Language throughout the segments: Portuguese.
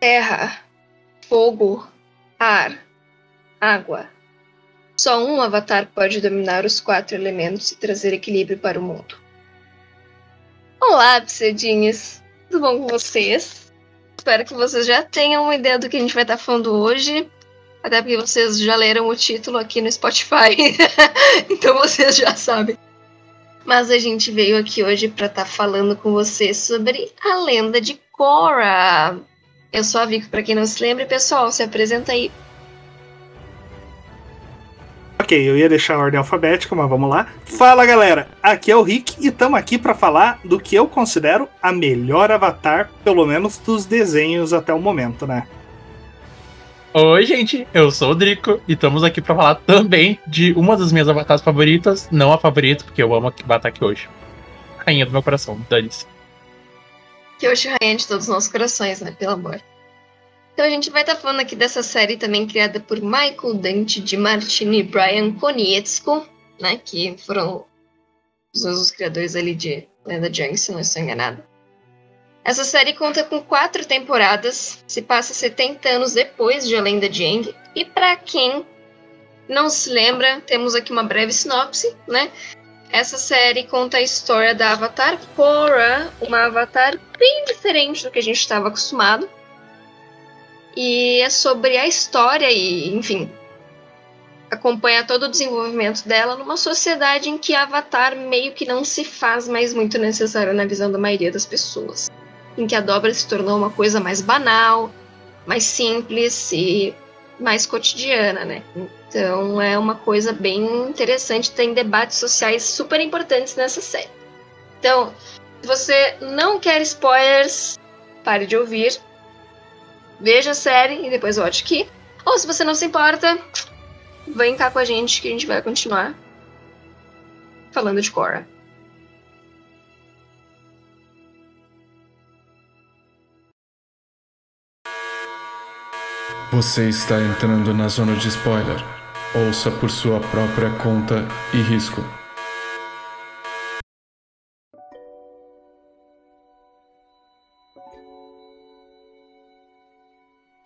Terra, fogo, ar, água. Só um avatar pode dominar os quatro elementos e trazer equilíbrio para o mundo. Olá, psedinhos! Tudo bom com vocês? Espero que vocês já tenham uma ideia do que a gente vai estar falando hoje. Até porque vocês já leram o título aqui no Spotify. então vocês já sabem. Mas a gente veio aqui hoje para estar falando com vocês sobre a lenda de Korra. Eu sou a Vico, para quem não se lembra, pessoal, se apresenta aí. Ok, eu ia deixar a ordem alfabética, mas vamos lá. Fala galera, aqui é o Rick e estamos aqui para falar do que eu considero a melhor avatar, pelo menos dos desenhos até o momento, né? Oi, gente, eu sou o Drico e estamos aqui para falar também de uma das minhas avatares favoritas, não a favorita, porque eu amo a avatar aqui hoje. Rainha do meu coração, dane-se. Que hoje rainha de todos os nossos corações, né? Pelo amor. Então a gente vai estar tá falando aqui dessa série também criada por Michael Dante de Martini e Brian Konietzko, né? Que foram os, os criadores ali de Lenda de se não estou enganada. Essa série conta com quatro temporadas, se passa 70 anos depois de A Lenda de Aang, e para quem não se lembra, temos aqui uma breve sinopse, né? Essa série conta a história da Avatar Korra, uma Avatar bem diferente do que a gente estava acostumado. E é sobre a história e, enfim, acompanha todo o desenvolvimento dela numa sociedade em que Avatar meio que não se faz mais muito necessário na visão da maioria das pessoas. Em que a dobra se tornou uma coisa mais banal, mais simples e mais cotidiana, né? Então é uma coisa bem interessante, tem debates sociais super importantes nessa série. Então, se você não quer spoilers, pare de ouvir veja a série e depois volte aqui. Ou se você não se importa, vem cá com a gente que a gente vai continuar falando de Korra. Você está entrando na zona de spoiler. Ouça por sua própria conta e risco.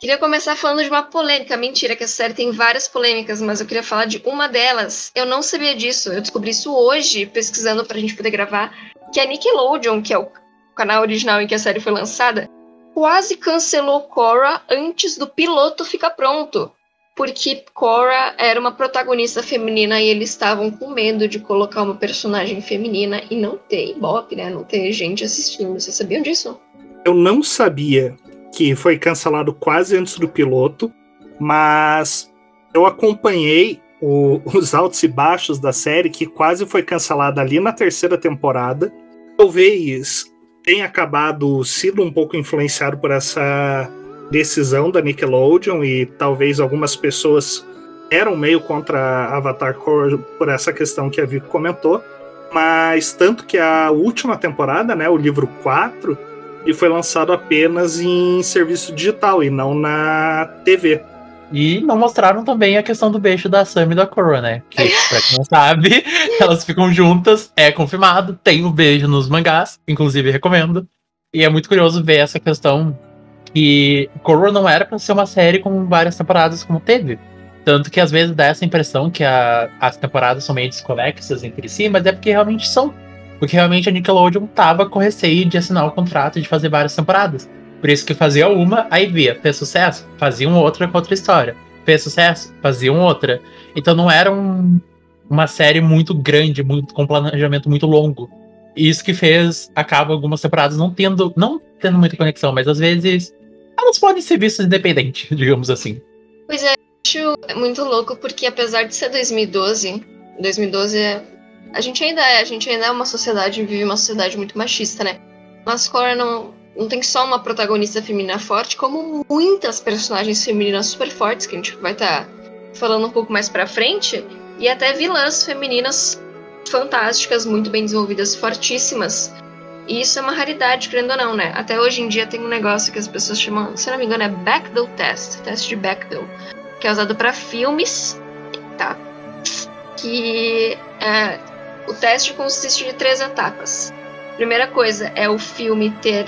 Queria começar falando de uma polêmica. Mentira, que a série tem várias polêmicas, mas eu queria falar de uma delas. Eu não sabia disso. Eu descobri isso hoje, pesquisando pra gente poder gravar. Que a Nickelodeon, que é o canal original em que a série foi lançada, quase cancelou Cora antes do piloto ficar pronto. Porque Cora era uma protagonista feminina e eles estavam com medo de colocar uma personagem feminina e não ter ibope, né? Não ter gente assistindo. Vocês sabiam disso? Eu não sabia que foi cancelado quase antes do piloto, mas eu acompanhei o, os altos e baixos da série, que quase foi cancelada ali na terceira temporada. Talvez tenha acabado sido um pouco influenciado por essa decisão da Nickelodeon e talvez algumas pessoas eram meio contra Avatar Core por essa questão que a Vico comentou, mas tanto que a última temporada, né, o livro 4, e foi lançado apenas em serviço digital e não na TV. E não mostraram também a questão do beijo da Sam e da Korra, né? Que, pra quem não sabe, elas ficam juntas, é confirmado, tem o um beijo nos mangás, inclusive recomendo. E é muito curioso ver essa questão que Korra não era para ser uma série com várias temporadas como teve. Tanto que às vezes dá essa impressão que a, as temporadas são meio desconexas entre si, mas é porque realmente são. Porque realmente a Nickelodeon tava com receio de assinar o contrato de fazer várias temporadas. Por isso que fazia uma, aí via, fez sucesso, faziam outra com outra história. Fez sucesso, faziam outra. Então não era um, uma série muito grande, muito, com planejamento muito longo. Isso que fez, acaba algumas temporadas não tendo, não tendo muita conexão, mas às vezes elas podem ser vistas independente, digamos assim. Pois é, acho muito louco porque apesar de ser 2012, 2012 é a gente ainda é, a gente ainda é uma sociedade, vive uma sociedade muito machista, né? Mas Korra não, não tem só uma protagonista feminina forte, como muitas personagens femininas super fortes, que a gente vai estar tá falando um pouco mais pra frente, e até vilãs femininas fantásticas, muito bem desenvolvidas, fortíssimas. E isso é uma raridade, querendo ou não, né? Até hoje em dia tem um negócio que as pessoas chamam, se não me engano, é Bechdel Test, teste de Bechdel, que é usado para filmes, tá? Que é, o teste consiste de três etapas. Primeira coisa é o filme ter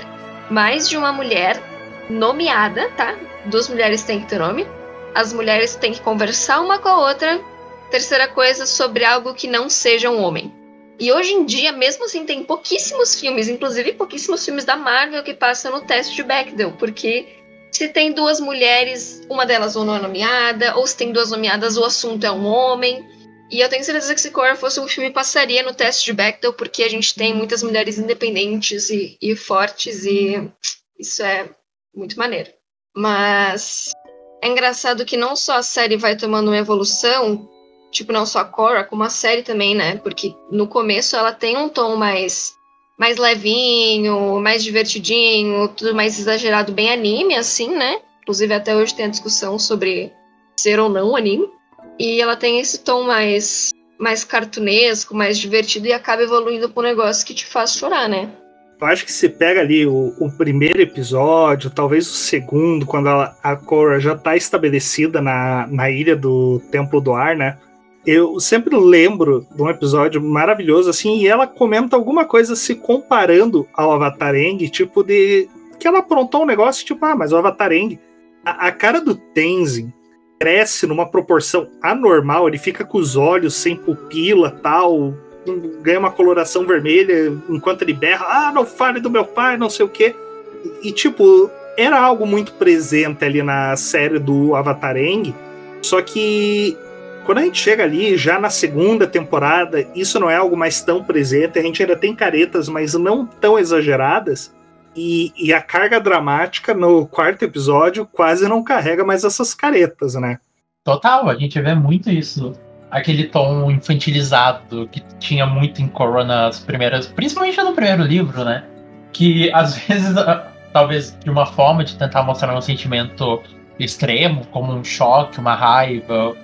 mais de uma mulher nomeada, tá? Duas mulheres têm que ter nome. As mulheres têm que conversar uma com a outra. Terceira coisa, sobre algo que não seja um homem. E hoje em dia, mesmo assim, tem pouquíssimos filmes, inclusive pouquíssimos filmes da Marvel que passam no teste de Bechdel, porque se tem duas mulheres, uma delas ou não é nomeada, ou se tem duas nomeadas, o assunto é um homem. E eu tenho certeza que se Cora fosse um filme, passaria no teste de Bechdel, porque a gente tem muitas mulheres independentes e, e fortes, e isso é muito maneiro. Mas é engraçado que não só a série vai tomando uma evolução, tipo, não só a Cora, como a série também, né? Porque no começo ela tem um tom mais mais levinho, mais divertidinho, tudo mais exagerado, bem anime, assim, né? Inclusive até hoje tem a discussão sobre ser ou não anime. E ela tem esse tom mais mais cartunesco, mais divertido e acaba evoluindo para um negócio que te faz chorar, né? Eu acho que se pega ali o, o primeiro episódio, talvez o segundo, quando ela, a Korra já está estabelecida na, na ilha do Templo do Ar, né? eu sempre lembro de um episódio maravilhoso, assim, e ela comenta alguma coisa se comparando ao Avatar Eng, tipo de. que ela aprontou um negócio, tipo, ah, mas o Avatar Eng. A, a cara do Tenzin cresce numa proporção anormal, ele fica com os olhos sem pupila tal, ganha uma coloração vermelha enquanto ele berra, ah, não fale do meu pai, não sei o quê. E, tipo, era algo muito presente ali na série do Avatar Eng, só que quando a gente chega ali, já na segunda temporada, isso não é algo mais tão presente. A gente ainda tem caretas, mas não tão exageradas. E, e, a carga dramática no quarto episódio quase não carrega mais essas caretas, né? Total, a gente vê muito isso. Aquele tom infantilizado que tinha muito em Corona nas primeiras. Principalmente no primeiro livro, né? Que às vezes, talvez de uma forma de tentar mostrar um sentimento extremo, como um choque, uma raiva,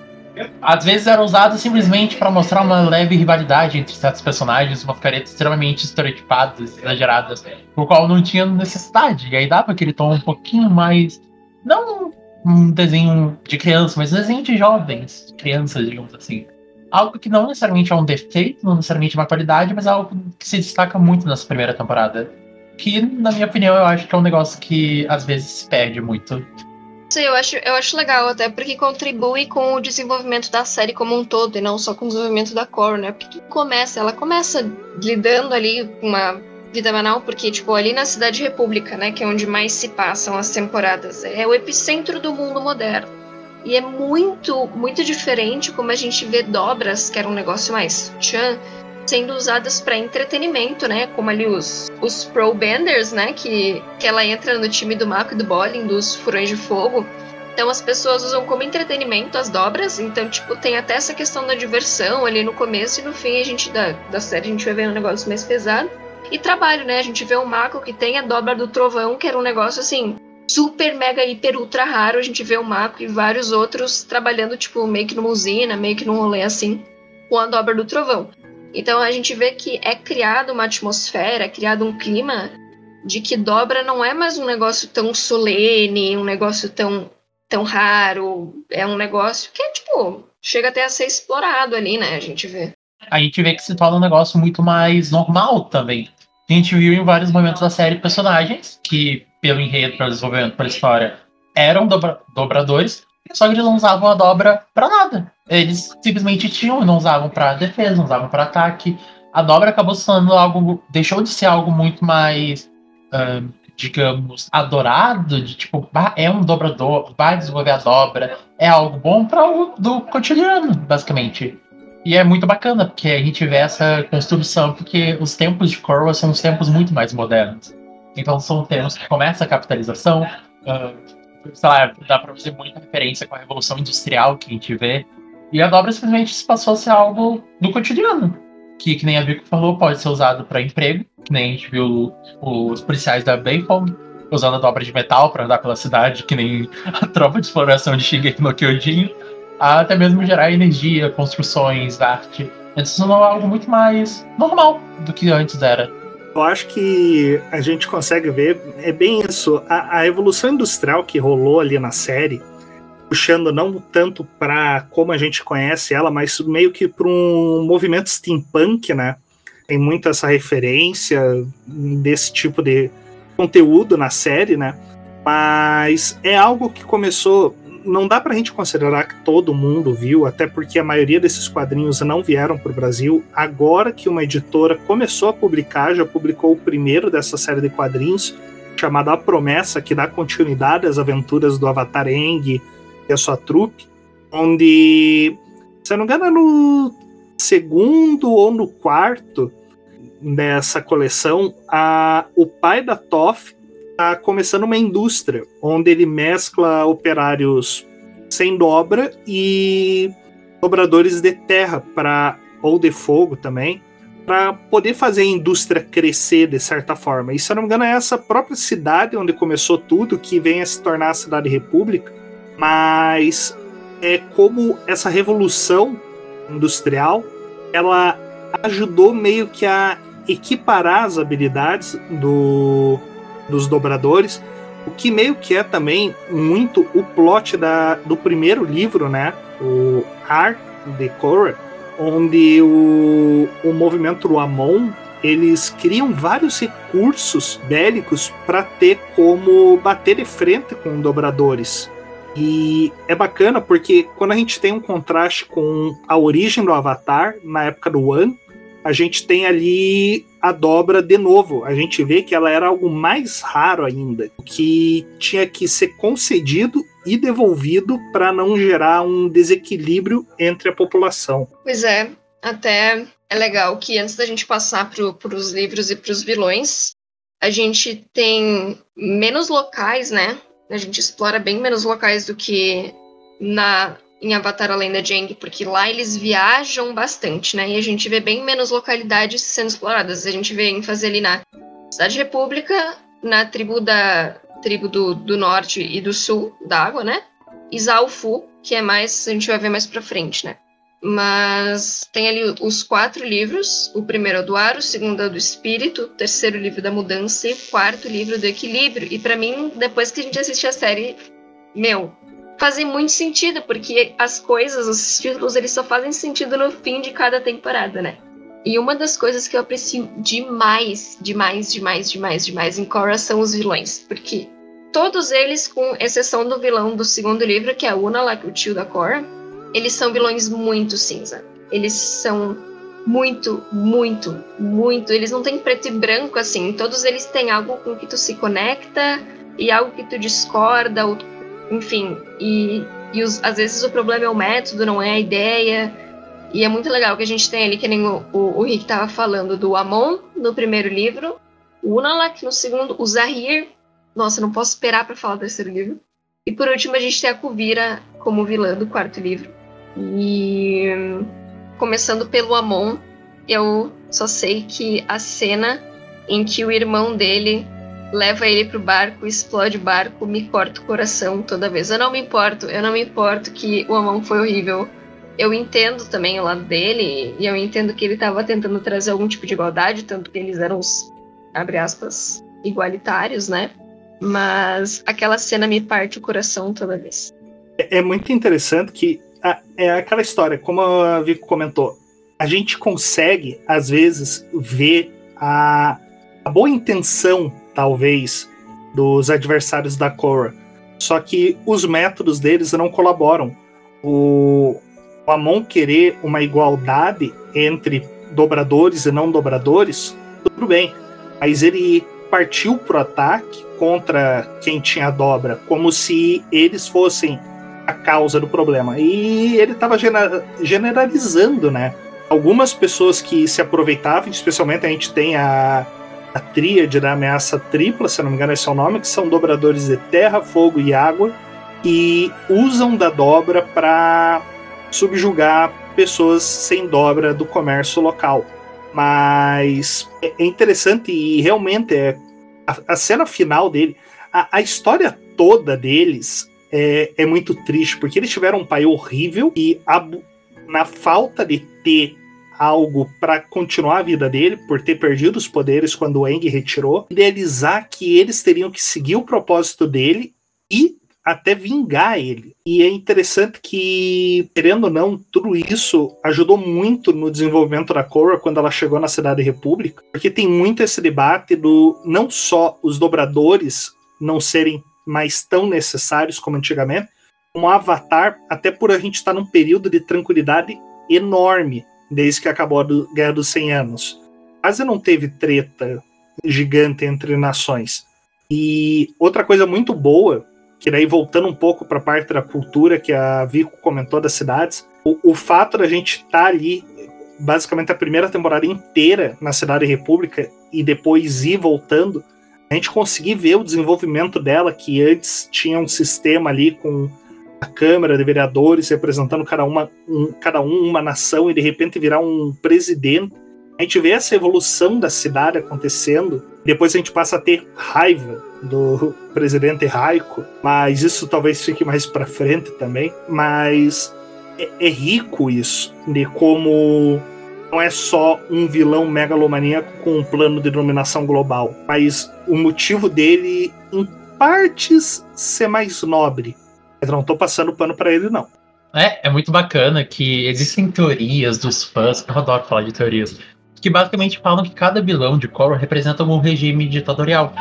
às vezes era usado simplesmente para mostrar uma leve rivalidade entre certos personagens, uma caretas extremamente estereotipadas, exageradas, por qual não tinha necessidade. E aí dava aquele tom um pouquinho mais. Não um desenho de criança, mas um desenho de jovens, crianças, digamos assim. Algo que não necessariamente é um defeito, não necessariamente uma qualidade, mas algo que se destaca muito nessa primeira temporada. Que, na minha opinião, eu acho que é um negócio que às vezes se perde muito Sim, eu acho, eu acho legal, até porque contribui com o desenvolvimento da série como um todo, e não só com o desenvolvimento da Core, né? Porque começa, ela começa lidando ali com uma vida banal, porque, tipo, ali na Cidade República, né, que é onde mais se passam as temporadas, é o epicentro do mundo moderno. E é muito, muito diferente como a gente vê dobras, que era um negócio mais tchan, sendo usadas para entretenimento, né? Como ali os, os Pro Benders, né? Que, que ela entra no time do Mako e do Bolin, dos Furões de Fogo. Então as pessoas usam como entretenimento as dobras, então, tipo, tem até essa questão da diversão ali no começo e no fim a gente da, da série a gente vai ver um negócio mais pesado. E trabalho, né? A gente vê o Mako que tem a dobra do trovão, que era um negócio assim, super, mega, hiper, ultra raro. A gente vê o Mako e vários outros trabalhando, tipo, meio que numa usina, meio que num rolê assim, com a dobra do trovão. Então a gente vê que é criado uma atmosfera, é criado um clima de que dobra não é mais um negócio tão solene, um negócio tão, tão raro. É um negócio que é, tipo, chega até a ser explorado ali, né? A gente vê. A gente vê que se torna um negócio muito mais normal também. A gente viu em vários momentos da série personagens que, pelo enredo, pelo desenvolvimento, pela história, eram dobra dobradores, só que eles não usavam a dobra pra nada. Eles simplesmente tinham, não usavam para defesa, não usavam para ataque. A dobra acabou sendo algo. deixou de ser algo muito mais. Uh, digamos, adorado, de tipo, é um dobrador, vai desenvolver a dobra, é algo bom para o do cotidiano, basicamente. E é muito bacana, porque a gente vê essa construção, porque os tempos de Korra são os tempos muito mais modernos. Então são tempos que começa a capitalização, uh, sei lá, dá pra fazer muita referência com a Revolução Industrial que a gente vê. E a dobra simplesmente se passou a ser algo do cotidiano. Que, que nem a Vico falou, pode ser usado para emprego, que nem a gente viu os policiais da Bacon usando a dobra de metal para andar pela cidade, que nem a tropa de exploração de Shingeki no Kyojin, até mesmo gerar energia, construções, arte. Isso é algo muito mais normal do que antes era. Eu acho que a gente consegue ver, é bem isso, a, a evolução industrial que rolou ali na série, puxando não tanto para como a gente conhece ela, mas meio que para um movimento steampunk, né? Tem muito essa referência desse tipo de conteúdo na série, né? Mas é algo que começou. Não dá pra gente considerar que todo mundo viu, até porque a maioria desses quadrinhos não vieram para o Brasil. Agora que uma editora começou a publicar, já publicou o primeiro dessa série de quadrinhos, chamado A Promessa, que dá continuidade às aventuras do Avatar Eng e a sua trupe, onde, se eu não me engano, é no segundo ou no quarto dessa coleção, a, o pai da Toff está começando uma indústria onde ele mescla operários sem dobra e dobradores de terra para ou de fogo também para poder fazer a indústria crescer de certa forma. E se eu não me engano é essa própria cidade onde começou tudo que vem a se tornar a cidade república, mas é como essa revolução industrial ela ajudou meio que a equiparar as habilidades do dos dobradores, o que meio que é também muito o plot da, do primeiro livro, né? O Art Decor, onde o, o movimento Amon eles criam vários recursos bélicos para ter como bater de frente com dobradores. E é bacana porque quando a gente tem um contraste com a origem do Avatar, na época do One, a gente tem ali a dobra de novo. A gente vê que ela era algo mais raro ainda, que tinha que ser concedido e devolvido para não gerar um desequilíbrio entre a população. Pois é, até é legal que antes da gente passar para os livros e para os vilões, a gente tem menos locais, né? A gente explora bem menos locais do que na em Avatar A Lenda de Aang, porque lá eles viajam bastante, né? E a gente vê bem menos localidades sendo exploradas. A gente vê ênfase ali na Cidade República, na tribo da tribo do, do norte e do sul da água, né? E Zalfu, que é mais, a gente vai ver mais pra frente, né? Mas tem ali os quatro livros: o primeiro é do ar, o segundo é do espírito, o terceiro livro da mudança e o quarto livro do equilíbrio. E para mim, depois que a gente assiste a série, meu, fazem muito sentido, porque as coisas, os títulos, eles só fazem sentido no fim de cada temporada, né? E uma das coisas que eu aprecio demais, demais, demais, demais, demais em Korra são os vilões. Porque todos eles, com exceção do vilão do segundo livro, que é a Una, lá, que é o tio da Korra, eles são vilões muito cinza. Eles são muito, muito, muito. Eles não têm preto e branco assim. Todos eles têm algo com que tu se conecta e algo que tu discorda ou enfim, e, e os, às vezes o problema é o método, não é a ideia. E é muito legal que a gente tem ali, que nem o, o, o Rick estava falando, do Amon no primeiro livro, o Unalak no segundo, o Zahir. Nossa, não posso esperar para falar do terceiro livro. E por último, a gente tem a Kuvira como vilã do quarto livro. E começando pelo Amon, eu só sei que a cena em que o irmão dele leva ele pro barco, explode o barco, me corta o coração toda vez. Eu não me importo, eu não me importo que o Amon foi horrível. Eu entendo também o lado dele, e eu entendo que ele estava tentando trazer algum tipo de igualdade, tanto que eles eram os, abre aspas, igualitários, né? Mas aquela cena me parte o coração toda vez. É, é muito interessante que a, é aquela história, como a Vico comentou, a gente consegue, às vezes, ver a, a boa intenção talvez, dos adversários da Korra. Só que os métodos deles não colaboram. O, o Amon querer uma igualdade entre dobradores e não dobradores, tudo bem. Mas ele partiu pro ataque contra quem tinha dobra, como se eles fossem a causa do problema. E ele estava generalizando, né? Algumas pessoas que se aproveitavam, especialmente a gente tem a a tríade da ameaça tripla, se não me engano esse é o nome, que são dobradores de terra, fogo e água, e usam da dobra para subjugar pessoas sem dobra do comércio local. Mas é interessante e realmente é a, a cena final dele, a, a história toda deles é, é, muito triste, porque eles tiveram um pai horrível e a, na falta de ter algo para continuar a vida dele, por ter perdido os poderes quando o Aang retirou, idealizar que eles teriam que seguir o propósito dele e até vingar ele. E é interessante que, querendo ou não, tudo isso ajudou muito no desenvolvimento da Korra quando ela chegou na Cidade República, porque tem muito esse debate do não só os dobradores não serem mais tão necessários como antigamente, como Avatar, até por a gente estar num período de tranquilidade enorme desde que acabou a Guerra dos 100 Anos. Quase não teve treta gigante entre nações. E outra coisa muito boa que daí voltando um pouco para a parte da cultura que a Vico comentou das cidades, o, o fato da gente estar tá ali basicamente a primeira temporada inteira na Cidade República e depois ir voltando, a gente conseguir ver o desenvolvimento dela, que antes tinha um sistema ali com a Câmara de Vereadores representando cada, uma, um, cada um uma nação e de repente virar um presidente. A gente vê essa evolução da cidade acontecendo, depois a gente passa a ter raiva do presidente Raico, mas isso talvez fique mais para frente também. Mas é, é, rico isso, de como não é só um vilão megalomaníaco com um plano de dominação global, mas o motivo dele, em partes, ser mais nobre. Eu não tô passando pano para ele, não. É, é muito bacana que existem teorias dos fãs, eu adoro falar de teorias, que basicamente falam que cada vilão de Korra representa um regime ditatorial.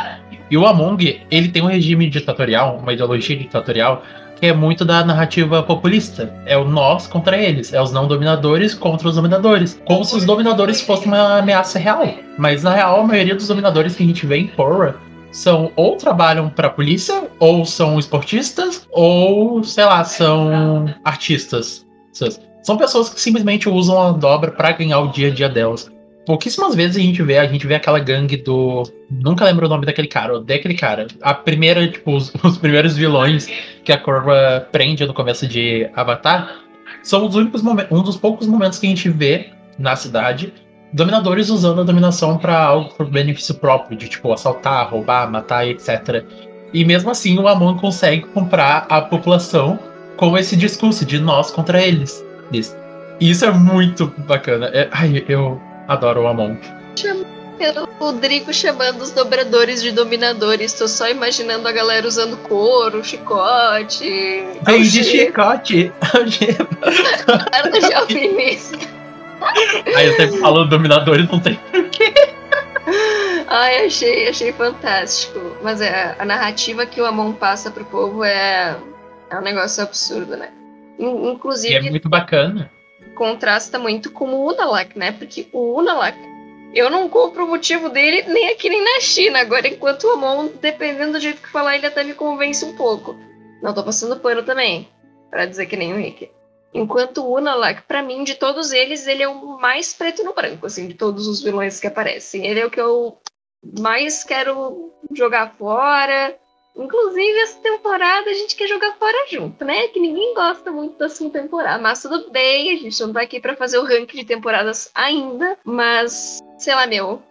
E o Among, ele tem um regime ditatorial, uma ideologia ditatorial, que é muito da narrativa populista. É o nós contra eles, é os não dominadores contra os dominadores. Como se os dominadores fossem uma ameaça real. Mas na real, a maioria dos dominadores que a gente vê em Korra são ou trabalham para a polícia, ou são esportistas, ou, sei lá, são artistas. São pessoas que simplesmente usam a dobra para ganhar o dia a dia delas pouquíssimas vezes a gente vê, a gente vê aquela gangue do. Nunca lembro o nome daquele cara, ou daquele cara. A primeira, tipo, os, os primeiros vilões que a Corva prende no começo de Avatar são os únicos momentos, um dos poucos momentos que a gente vê na cidade dominadores usando a dominação para algo por benefício próprio, de tipo assaltar, roubar, matar, etc. E mesmo assim o Amon consegue comprar a população com esse discurso de nós contra eles. Isso. E isso é muito bacana. É, ai, eu, Adoro o Amon. O Rodrigo chamando os dobradores de dominadores. Tô só imaginando a galera usando couro, chicote. Vem de chicote. Cara de alpinista. Aí eu sempre falo dominadores, não tem porquê. Ai, achei, achei fantástico. Mas é, a narrativa que o Amon passa pro povo é, é um negócio absurdo, né? Inclusive. E é muito bacana contrasta muito com o Unalak, né? Porque o Unalak, eu não compro o motivo dele nem aqui nem na China. Agora, enquanto o Amon, dependendo do jeito que falar, ele até me convence um pouco. Não tô passando pano também, para dizer que nem o Rick. Enquanto o Unalak, para mim, de todos eles, ele é o mais preto no branco, assim, de todos os vilões que aparecem. Ele é o que eu mais quero jogar fora. Inclusive, essa temporada a gente quer jogar fora junto, né? Que ninguém gosta muito da segunda temporada. Mas tudo bem, a gente não tá aqui para fazer o ranking de temporadas ainda. Mas, sei lá, meu.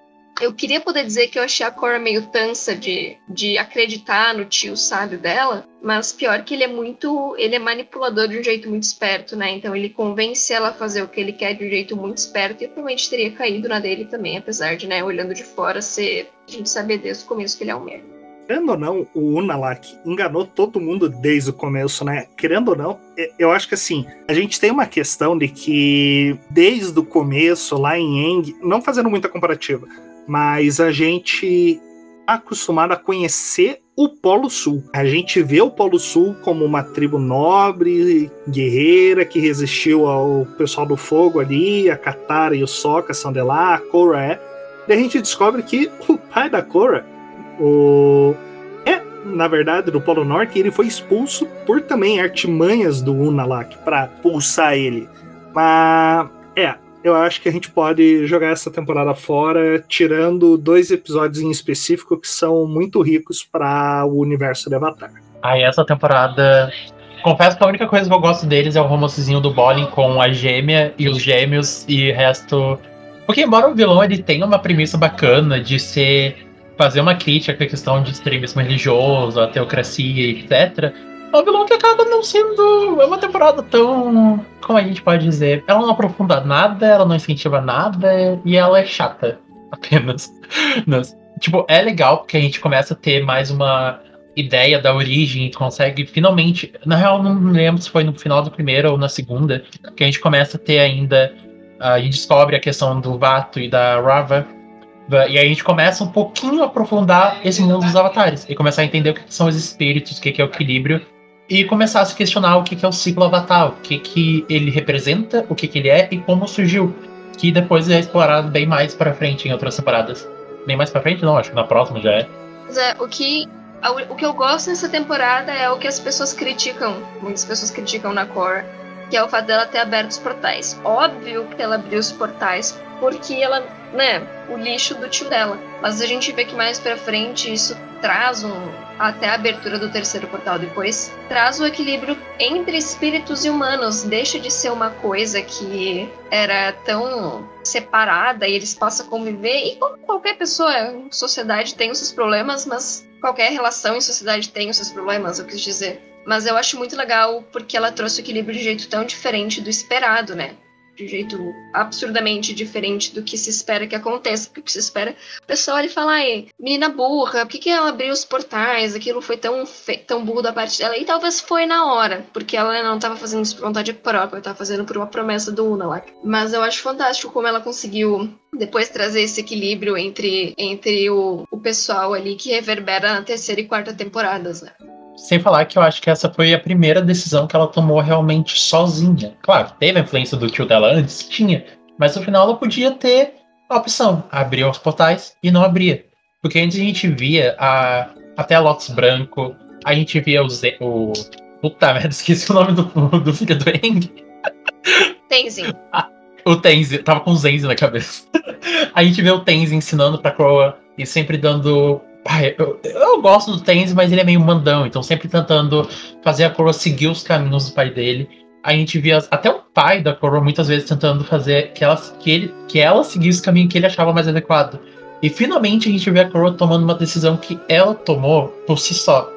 Eu queria poder dizer que eu achei a Cora meio tansa de, de acreditar no tio sábio dela, mas pior que ele é muito. Ele é manipulador de um jeito muito esperto, né? Então ele convence ela a fazer o que ele quer de um jeito muito esperto e provavelmente teria caído na dele também, apesar de, né, olhando de fora, ser. A gente saber desde o começo que ele é um merda querendo ou não, o Unalak enganou todo mundo desde o começo, né? Querendo ou não, eu acho que assim, a gente tem uma questão de que desde o começo, lá em Eng, não fazendo muita comparativa, mas a gente tá acostumado a conhecer o Polo Sul. A gente vê o Polo Sul como uma tribo nobre, guerreira, que resistiu ao pessoal do fogo ali, a Katara e o Sokka são de lá, a Korra é. E a gente descobre que o pai da Korra o é, na verdade, do Polo Norte, ele foi expulso por também artimanhas do Unalak para pulsar ele. Mas é, eu acho que a gente pode jogar essa temporada fora, tirando dois episódios em específico que são muito ricos para o universo de Avatar. Aí essa temporada Confesso que a única coisa que eu gosto deles é o romancezinho do Bolin com a gêmea e os gêmeos e o resto. Porque embora o vilão ele tenha uma premissa bacana de ser fazer uma crítica à questão de extremismo religioso, a teocracia, etc., Vilão que acaba não sendo. É uma temporada tão. Como a gente pode dizer? Ela não aprofunda nada, ela não incentiva nada e ela é chata. Apenas. tipo, é legal porque a gente começa a ter mais uma ideia da origem consegue finalmente. Na real, não lembro se foi no final do primeiro ou na segunda, que a gente começa a ter ainda. Uh, e descobre a questão do Vato e da Rava. E aí a gente começa um pouquinho a aprofundar esse mundo dos avatares. E começar a entender o que são os espíritos, o que é o equilíbrio. E começar a se questionar o que é o ciclo avatar, o que, que ele representa, o que, que ele é e como surgiu. Que depois é explorado bem mais pra frente em outras temporadas. Bem mais pra frente, não, acho que na próxima já é. Mas é, o que o que eu gosto nessa temporada é o que as pessoas criticam, muitas pessoas criticam na Core, que é o fato dela ter aberto os portais. Óbvio que ela abriu os portais porque ela, né, o lixo do tio dela. Mas a gente vê que mais pra frente isso traz um, até a abertura do terceiro portal depois, traz o equilíbrio entre espíritos e humanos. Deixa de ser uma coisa que era tão separada e eles passam a conviver. E como qualquer pessoa, sociedade tem os seus problemas, mas qualquer relação em sociedade tem os seus problemas, eu quis dizer. Mas eu acho muito legal porque ela trouxe o equilíbrio de jeito tão diferente do esperado, né? De um jeito absurdamente diferente do que se espera que aconteça. Porque o que se espera, o pessoal ali fala, ai, menina burra, por que, que ela abriu os portais? Aquilo foi tão, tão burro da parte dela. E talvez foi na hora, porque ela não estava fazendo isso por vontade própria, estava fazendo por uma promessa do Una lá. Mas eu acho fantástico como ela conseguiu depois trazer esse equilíbrio entre, entre o, o pessoal ali que reverbera na terceira e quarta temporadas, né? Sem falar que eu acho que essa foi a primeira decisão que ela tomou realmente sozinha. Claro, teve a influência do tio dela antes? Tinha. Mas no final ela podia ter a opção: abrir os portais e não abria. Porque antes a gente via a, até a Lotus Branco, a gente via o. Z, o puta merda, esqueci o nome do, do filho do Eng. Tenzin. Ah, o Tenzin, tava com o Zenzi na cabeça. a gente vê o Tenzin ensinando pra Croa e sempre dando Eu, eu, gosto do Tenzin, mas ele é meio mandão, então sempre tentando fazer a Coroa seguir os caminhos do pai dele. A gente via até o pai da Coroa muitas vezes tentando fazer que ela, que ele, que ela seguisse o caminho que ele achava mais adequado. E finalmente a gente vê a Coroa tomando uma decisão que ela tomou por si só.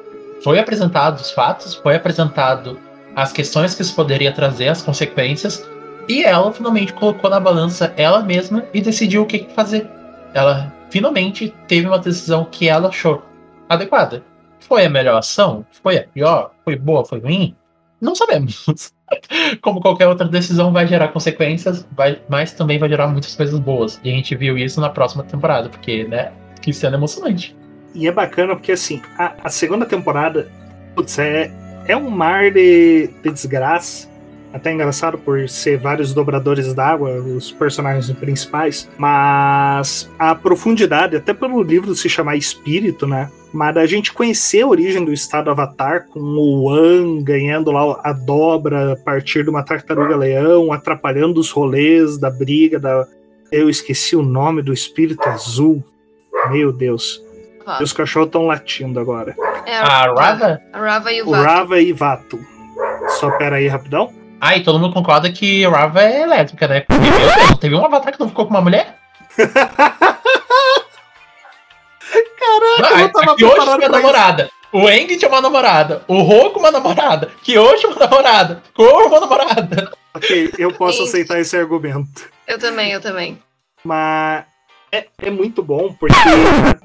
Foi apresentado os fatos, foi apresentado as questões que isso poderia trazer, as consequências, e ela finalmente colocou na balança ela mesma e decidiu o que fazer. Ela finalmente teve uma decisão que ela achou adequada. Foi a melhor ação? Foi a pior? Foi boa? Foi ruim? Não sabemos. Como qualquer outra decisão vai gerar consequências, vai, mas também vai gerar muitas coisas boas. E a gente viu isso na próxima temporada, porque, né, que cena emocionante. E é bacana porque, assim, a, a segunda temporada, putz, é, é um mar de, de desgraça até engraçado por ser vários dobradores d'água, os personagens principais, mas a profundidade, até pelo livro se chamar Espírito, né? Mas a gente conhecer a origem do estado Avatar, com o An ganhando lá a dobra a partir de uma tartaruga-leão, atrapalhando os rolês da briga da. Eu esqueci o nome do espírito azul. Meu Deus. Ah. E os cachorros estão latindo agora. É a, a Rava? A Rava e o, o Vato. Rava e Vato. Só pera aí rapidão. Ah, e todo mundo concorda que Rava é elétrica, né? Porque, meu Deus, teve um avatar que não ficou com uma mulher? Caraca, ah, eu tava que hoje tinha uma namorada. O Eng tinha uma namorada. O Roku uma namorada. Que hoje uma namorada. Cor uma namorada. Ok, eu posso aceitar esse argumento. Eu também, eu também. Mas é, é muito bom porque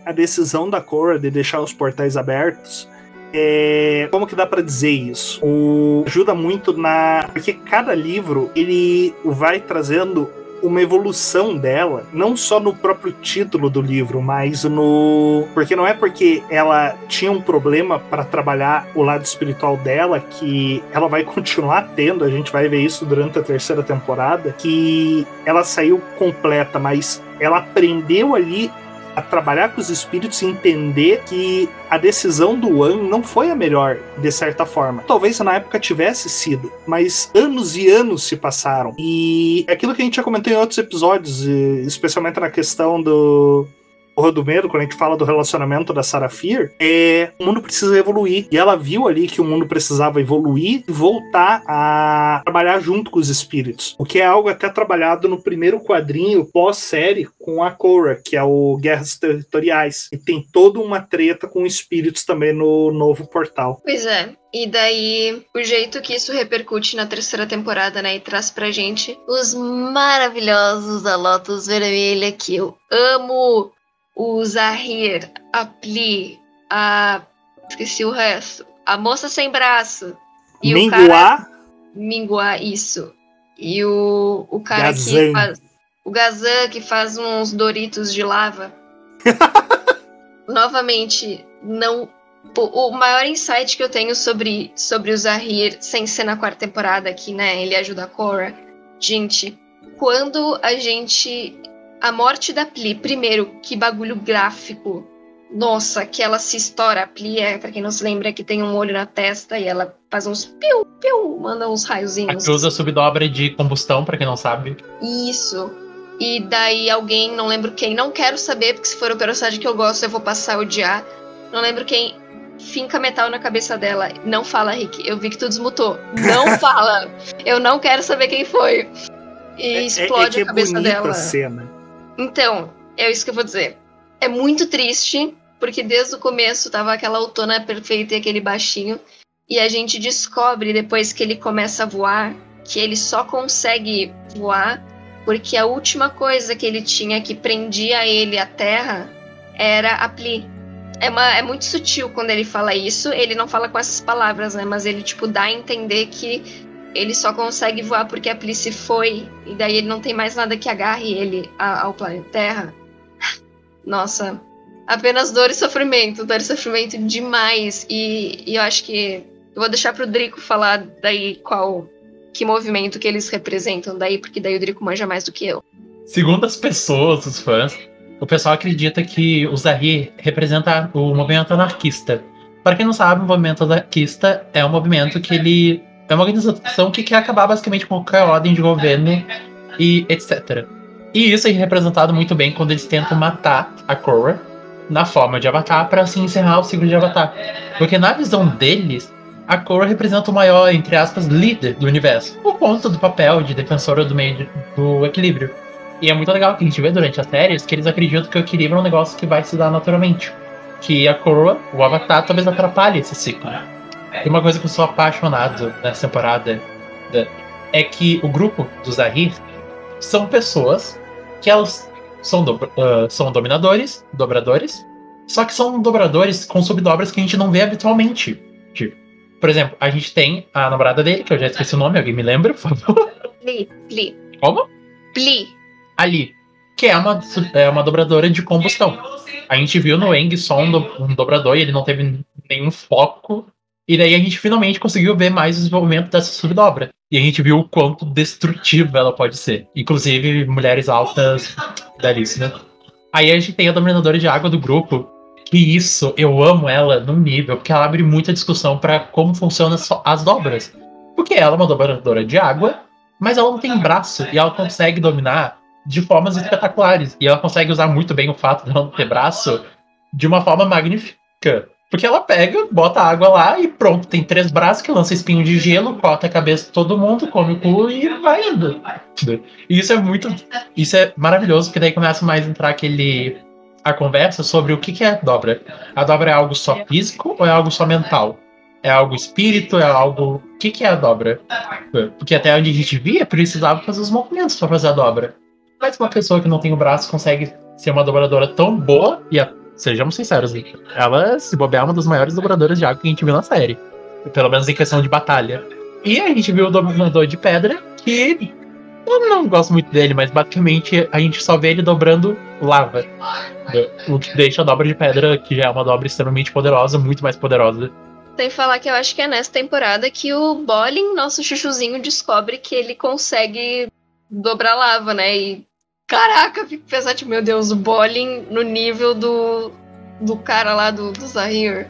a decisão da Cora de deixar os portais abertos é, como que dá para dizer isso? O, ajuda muito na. Porque cada livro ele vai trazendo uma evolução dela, não só no próprio título do livro, mas no. Porque não é porque ela tinha um problema para trabalhar o lado espiritual dela que ela vai continuar tendo, a gente vai ver isso durante a terceira temporada, que ela saiu completa, mas ela aprendeu ali a trabalhar com os espíritos e entender que a decisão do An não foi a melhor, de certa forma. Talvez na época tivesse sido, mas anos e anos se passaram. E é aquilo que a gente já comentou em outros episódios, especialmente na questão do Porra do Medo, quando a gente fala do relacionamento da Sarafir, é o mundo precisa evoluir. E ela viu ali que o mundo precisava evoluir e voltar a trabalhar junto com os espíritos. O que é algo até trabalhado no primeiro quadrinho pós-série com a Korra, que é o Guerras Territoriais. E tem toda uma treta com espíritos também no novo portal. Pois é. E daí, o jeito que isso repercute na terceira temporada, né? E traz pra gente os maravilhosos da Lotus Vermelha, que eu amo o Zahir, a Pli, a. Esqueci o resto. A moça sem braço. E Minguá. o cara. Minguá, isso. E o, o cara Gazan. que faz. O Gazan que faz uns Doritos de lava. Novamente, não. O, maior insight que eu tenho sobre, sobre o Zahir, sem ser na quarta temporada, que né, ele ajuda a Cora. Gente, quando a gente a morte da Pli, primeiro, que bagulho gráfico. Nossa, que ela se estoura. A Pli é, pra quem não se lembra, que tem um olho na testa e ela faz uns piu, piu, manda uns raiozinhos. A usa subdobra de combustão, para quem não sabe. Isso. E daí alguém, não lembro quem, não quero saber, porque se for o personagem que eu gosto, eu vou passar a odiar. Não lembro quem finca metal na cabeça dela. Não fala, Rick. Eu vi que tu desmutou. Não fala. Eu não quero saber quem foi. E é, explode é, é a cabeça dela. A cena. Então, é isso que eu vou dizer. É muito triste, porque desde o começo tava aquela autona perfeita e aquele baixinho. E a gente descobre depois que ele começa a voar que ele só consegue voar porque a última coisa que ele tinha que prendia ele à terra era a pli. É, uma, é muito sutil quando ele fala isso. Ele não fala com essas palavras, né? Mas ele, tipo, dá a entender que ele só consegue voar porque a Plice foi, e daí ele não tem mais nada que agarre ele ao planeta Terra. Nossa, apenas dor e sofrimento, dor e sofrimento demais. E, e eu acho que eu vou deixar pro Drico falar daí qual que movimento que eles representam daí, porque daí o Drico manja mais do que eu. Segundo as pessoas, os fãs, o pessoal acredita que o Zahir representa o movimento anarquista. Para quem não sabe, o movimento anarquista é um movimento que ele é uma organização que quer acabar basicamente com qualquer ordem de governo e etc. E isso é representado muito bem quando eles tentam matar a Korra na forma de Avatar para assim encerrar o ciclo de Avatar. Porque na visão deles, a Korra representa o maior, entre aspas, líder do universo, por conta do papel de defensora do meio do equilíbrio. E é muito legal que a gente vê durante as séries que eles acreditam que o equilíbrio é um negócio que vai se dar naturalmente. Que a Korra, o Avatar, talvez atrapalhe esse ciclo. E uma coisa que eu sou apaixonado nessa temporada é que o grupo do Zahir são pessoas que elas são, do, uh, são dominadores, dobradores, só que são dobradores com subdobras que a gente não vê habitualmente. Tipo, por exemplo, a gente tem a namorada dele, que eu já esqueci o nome, alguém me lembra, por favor? Pli. Pli. Como? Pli. Ali. Que é uma, é uma dobradora de combustão. A gente viu no Eng só um, do, um dobrador e ele não teve nenhum foco e daí a gente finalmente conseguiu ver mais o desenvolvimento dessa subdobra. E a gente viu o quanto destrutiva ela pode ser. Inclusive, mulheres altas, belíssimas. Aí a gente tem a dominadora de água do grupo. Que isso, eu amo ela no nível, porque ela abre muita discussão para como funcionam as dobras. Porque ela é uma dominadora de água, mas ela não tem braço e ela consegue dominar de formas espetaculares. E ela consegue usar muito bem o fato de ela não ter braço de uma forma magnífica. Porque ela pega, bota água lá e pronto, tem três braços que lança espinho de gelo, corta a cabeça de todo mundo, come o cu e vai indo. E isso é muito. Isso é maravilhoso, porque daí começa mais a entrar aquele. a conversa sobre o que, que é dobra. A dobra é algo só físico ou é algo só mental? É algo espírito? É algo. O que, que é a dobra? Porque até onde a gente via, precisava fazer os movimentos para fazer a dobra. Mas uma pessoa que não tem o braço consegue ser uma dobradora tão boa e a Sejamos sinceros, ela, se bobear, é uma das maiores dobradoras de água que a gente viu na série. Pelo menos em questão de batalha. E a gente viu o dominador de pedra, que eu não gosto muito dele, mas basicamente a gente só vê ele dobrando lava. O que deixa a dobra de pedra, que já é uma dobra extremamente poderosa, muito mais poderosa. Tem que falar que eu acho que é nessa temporada que o Bolin, nosso chuchuzinho, descobre que ele consegue dobrar lava, né? E Caraca, fico pensando, meu Deus, o Bolin no nível do, do cara lá do, do Zahir.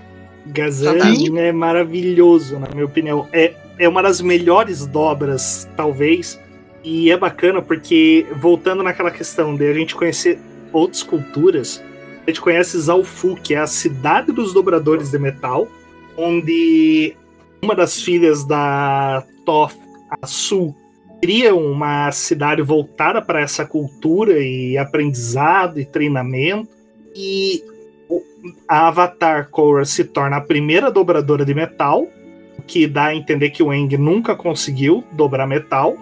Gazan é maravilhoso, na minha opinião. É, é uma das melhores dobras, talvez. E é bacana porque, voltando naquela questão de a gente conhecer outras culturas, a gente conhece Zalfu, que é a cidade dos dobradores de metal, onde uma das filhas da Toth, a Sul, cria uma cidade voltada para essa cultura e aprendizado e treinamento. E a Avatar Korra se torna a primeira dobradora de metal, o que dá a entender que o Eng nunca conseguiu dobrar metal.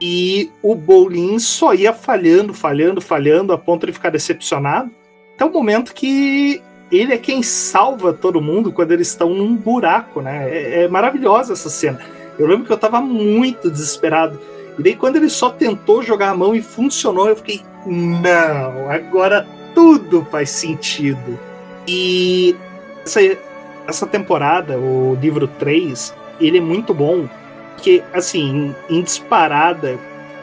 E o Bolin só ia falhando, falhando, falhando, a ponto de ficar decepcionado. Até o momento que ele é quem salva todo mundo quando eles estão num buraco, né? É, é maravilhosa essa cena. Eu lembro que eu tava muito desesperado. E daí, quando ele só tentou jogar a mão e funcionou, eu fiquei, não, agora tudo faz sentido. E essa, essa temporada, o livro 3, ele é muito bom, porque, assim, em disparada,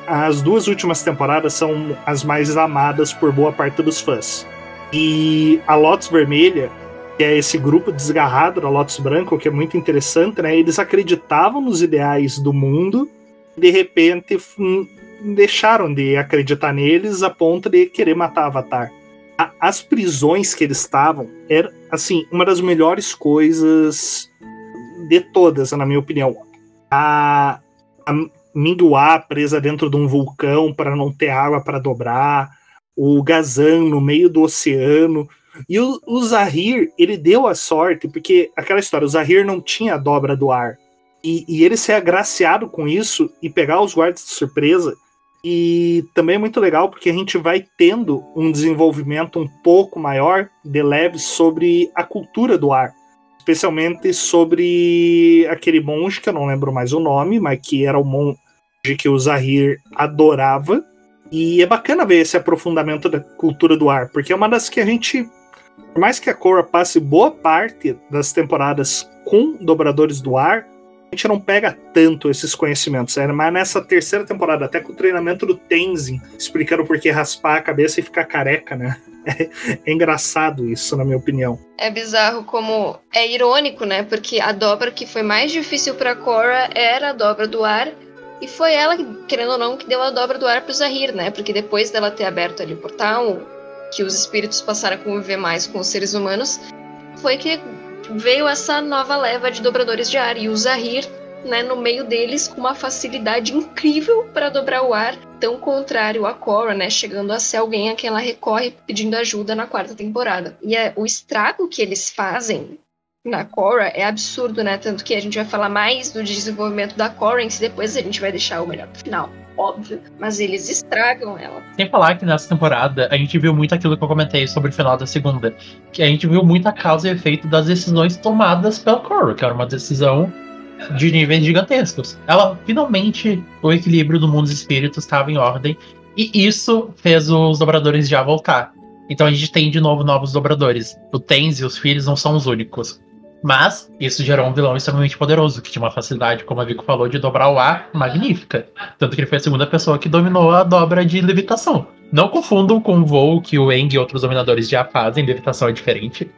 as duas últimas temporadas são as mais amadas por boa parte dos fãs. E a Lotus Vermelha, que é esse grupo desgarrado da Lotus Branco, que é muito interessante, né? Eles acreditavam nos ideais do mundo, de repente deixaram de acreditar neles a ponto de querer matar Avatar. as prisões que eles estavam era assim uma das melhores coisas de todas, na minha opinião. A, a Minduá presa dentro de um vulcão para não ter água para dobrar, o Gazan no meio do oceano. E o, o Zahir, ele deu a sorte, porque aquela história, o Zahir não tinha a dobra do ar. E, e, ele ser agraciado com isso e pegar os guardas de surpresa. E também é muito legal porque a gente vai tendo um desenvolvimento um pouco maior de leve sobre a cultura do ar. Especialmente sobre aquele monge, que eu não lembro mais o nome, mas que era o monge que o Zahir adorava. E é bacana ver esse aprofundamento da cultura do ar, porque é uma das que a gente. Por mais que a Korra passe boa parte das temporadas com dobradores do ar, a gente não pega tanto esses conhecimentos, né? mas nessa terceira temporada, até com o treinamento do Tenzin, explicando por que raspar a cabeça e ficar careca, né? É, é, engraçado isso, na minha opinião. É bizarro como é irônico, né? Porque a dobra que foi mais difícil para Cora era a dobra do ar, e foi ela, querendo ou não, que deu a dobra do ar pro Zahir, né? Porque depois dela ter aberto ali o portal, que os espíritos passaram a conviver mais com os seres humanos, foi que veio essa nova leva de dobradores de ar e o Zahir, né, no meio deles com uma facilidade incrível para dobrar o ar, tão contrário a Cora, né, chegando a ser alguém a quem ela recorre pedindo ajuda na quarta temporada. E é, o estrago que eles fazem na Cora é absurdo, né? Tanto que a gente vai falar mais do desenvolvimento da Cora, e depois a gente vai deixar o melhor pro final óbvio, mas eles estragam ela. Sem falar que nessa temporada a gente viu muito aquilo que eu comentei sobre o final da segunda, que a gente viu muita causa e efeito das decisões tomadas pela Korra, que era uma decisão de níveis gigantescos. Ela finalmente o equilíbrio do mundo dos espíritos estava em ordem e isso fez os dobradores já voltar. Então a gente tem de novo novos dobradores. O Tens e os filhos não são os únicos. Mas isso gerou um vilão extremamente poderoso, que tinha uma facilidade, como a Vico falou, de dobrar o ar magnífica. Tanto que ele foi a segunda pessoa que dominou a dobra de levitação. Não confundam com o voo que o Eng e outros dominadores já fazem, levitação é diferente.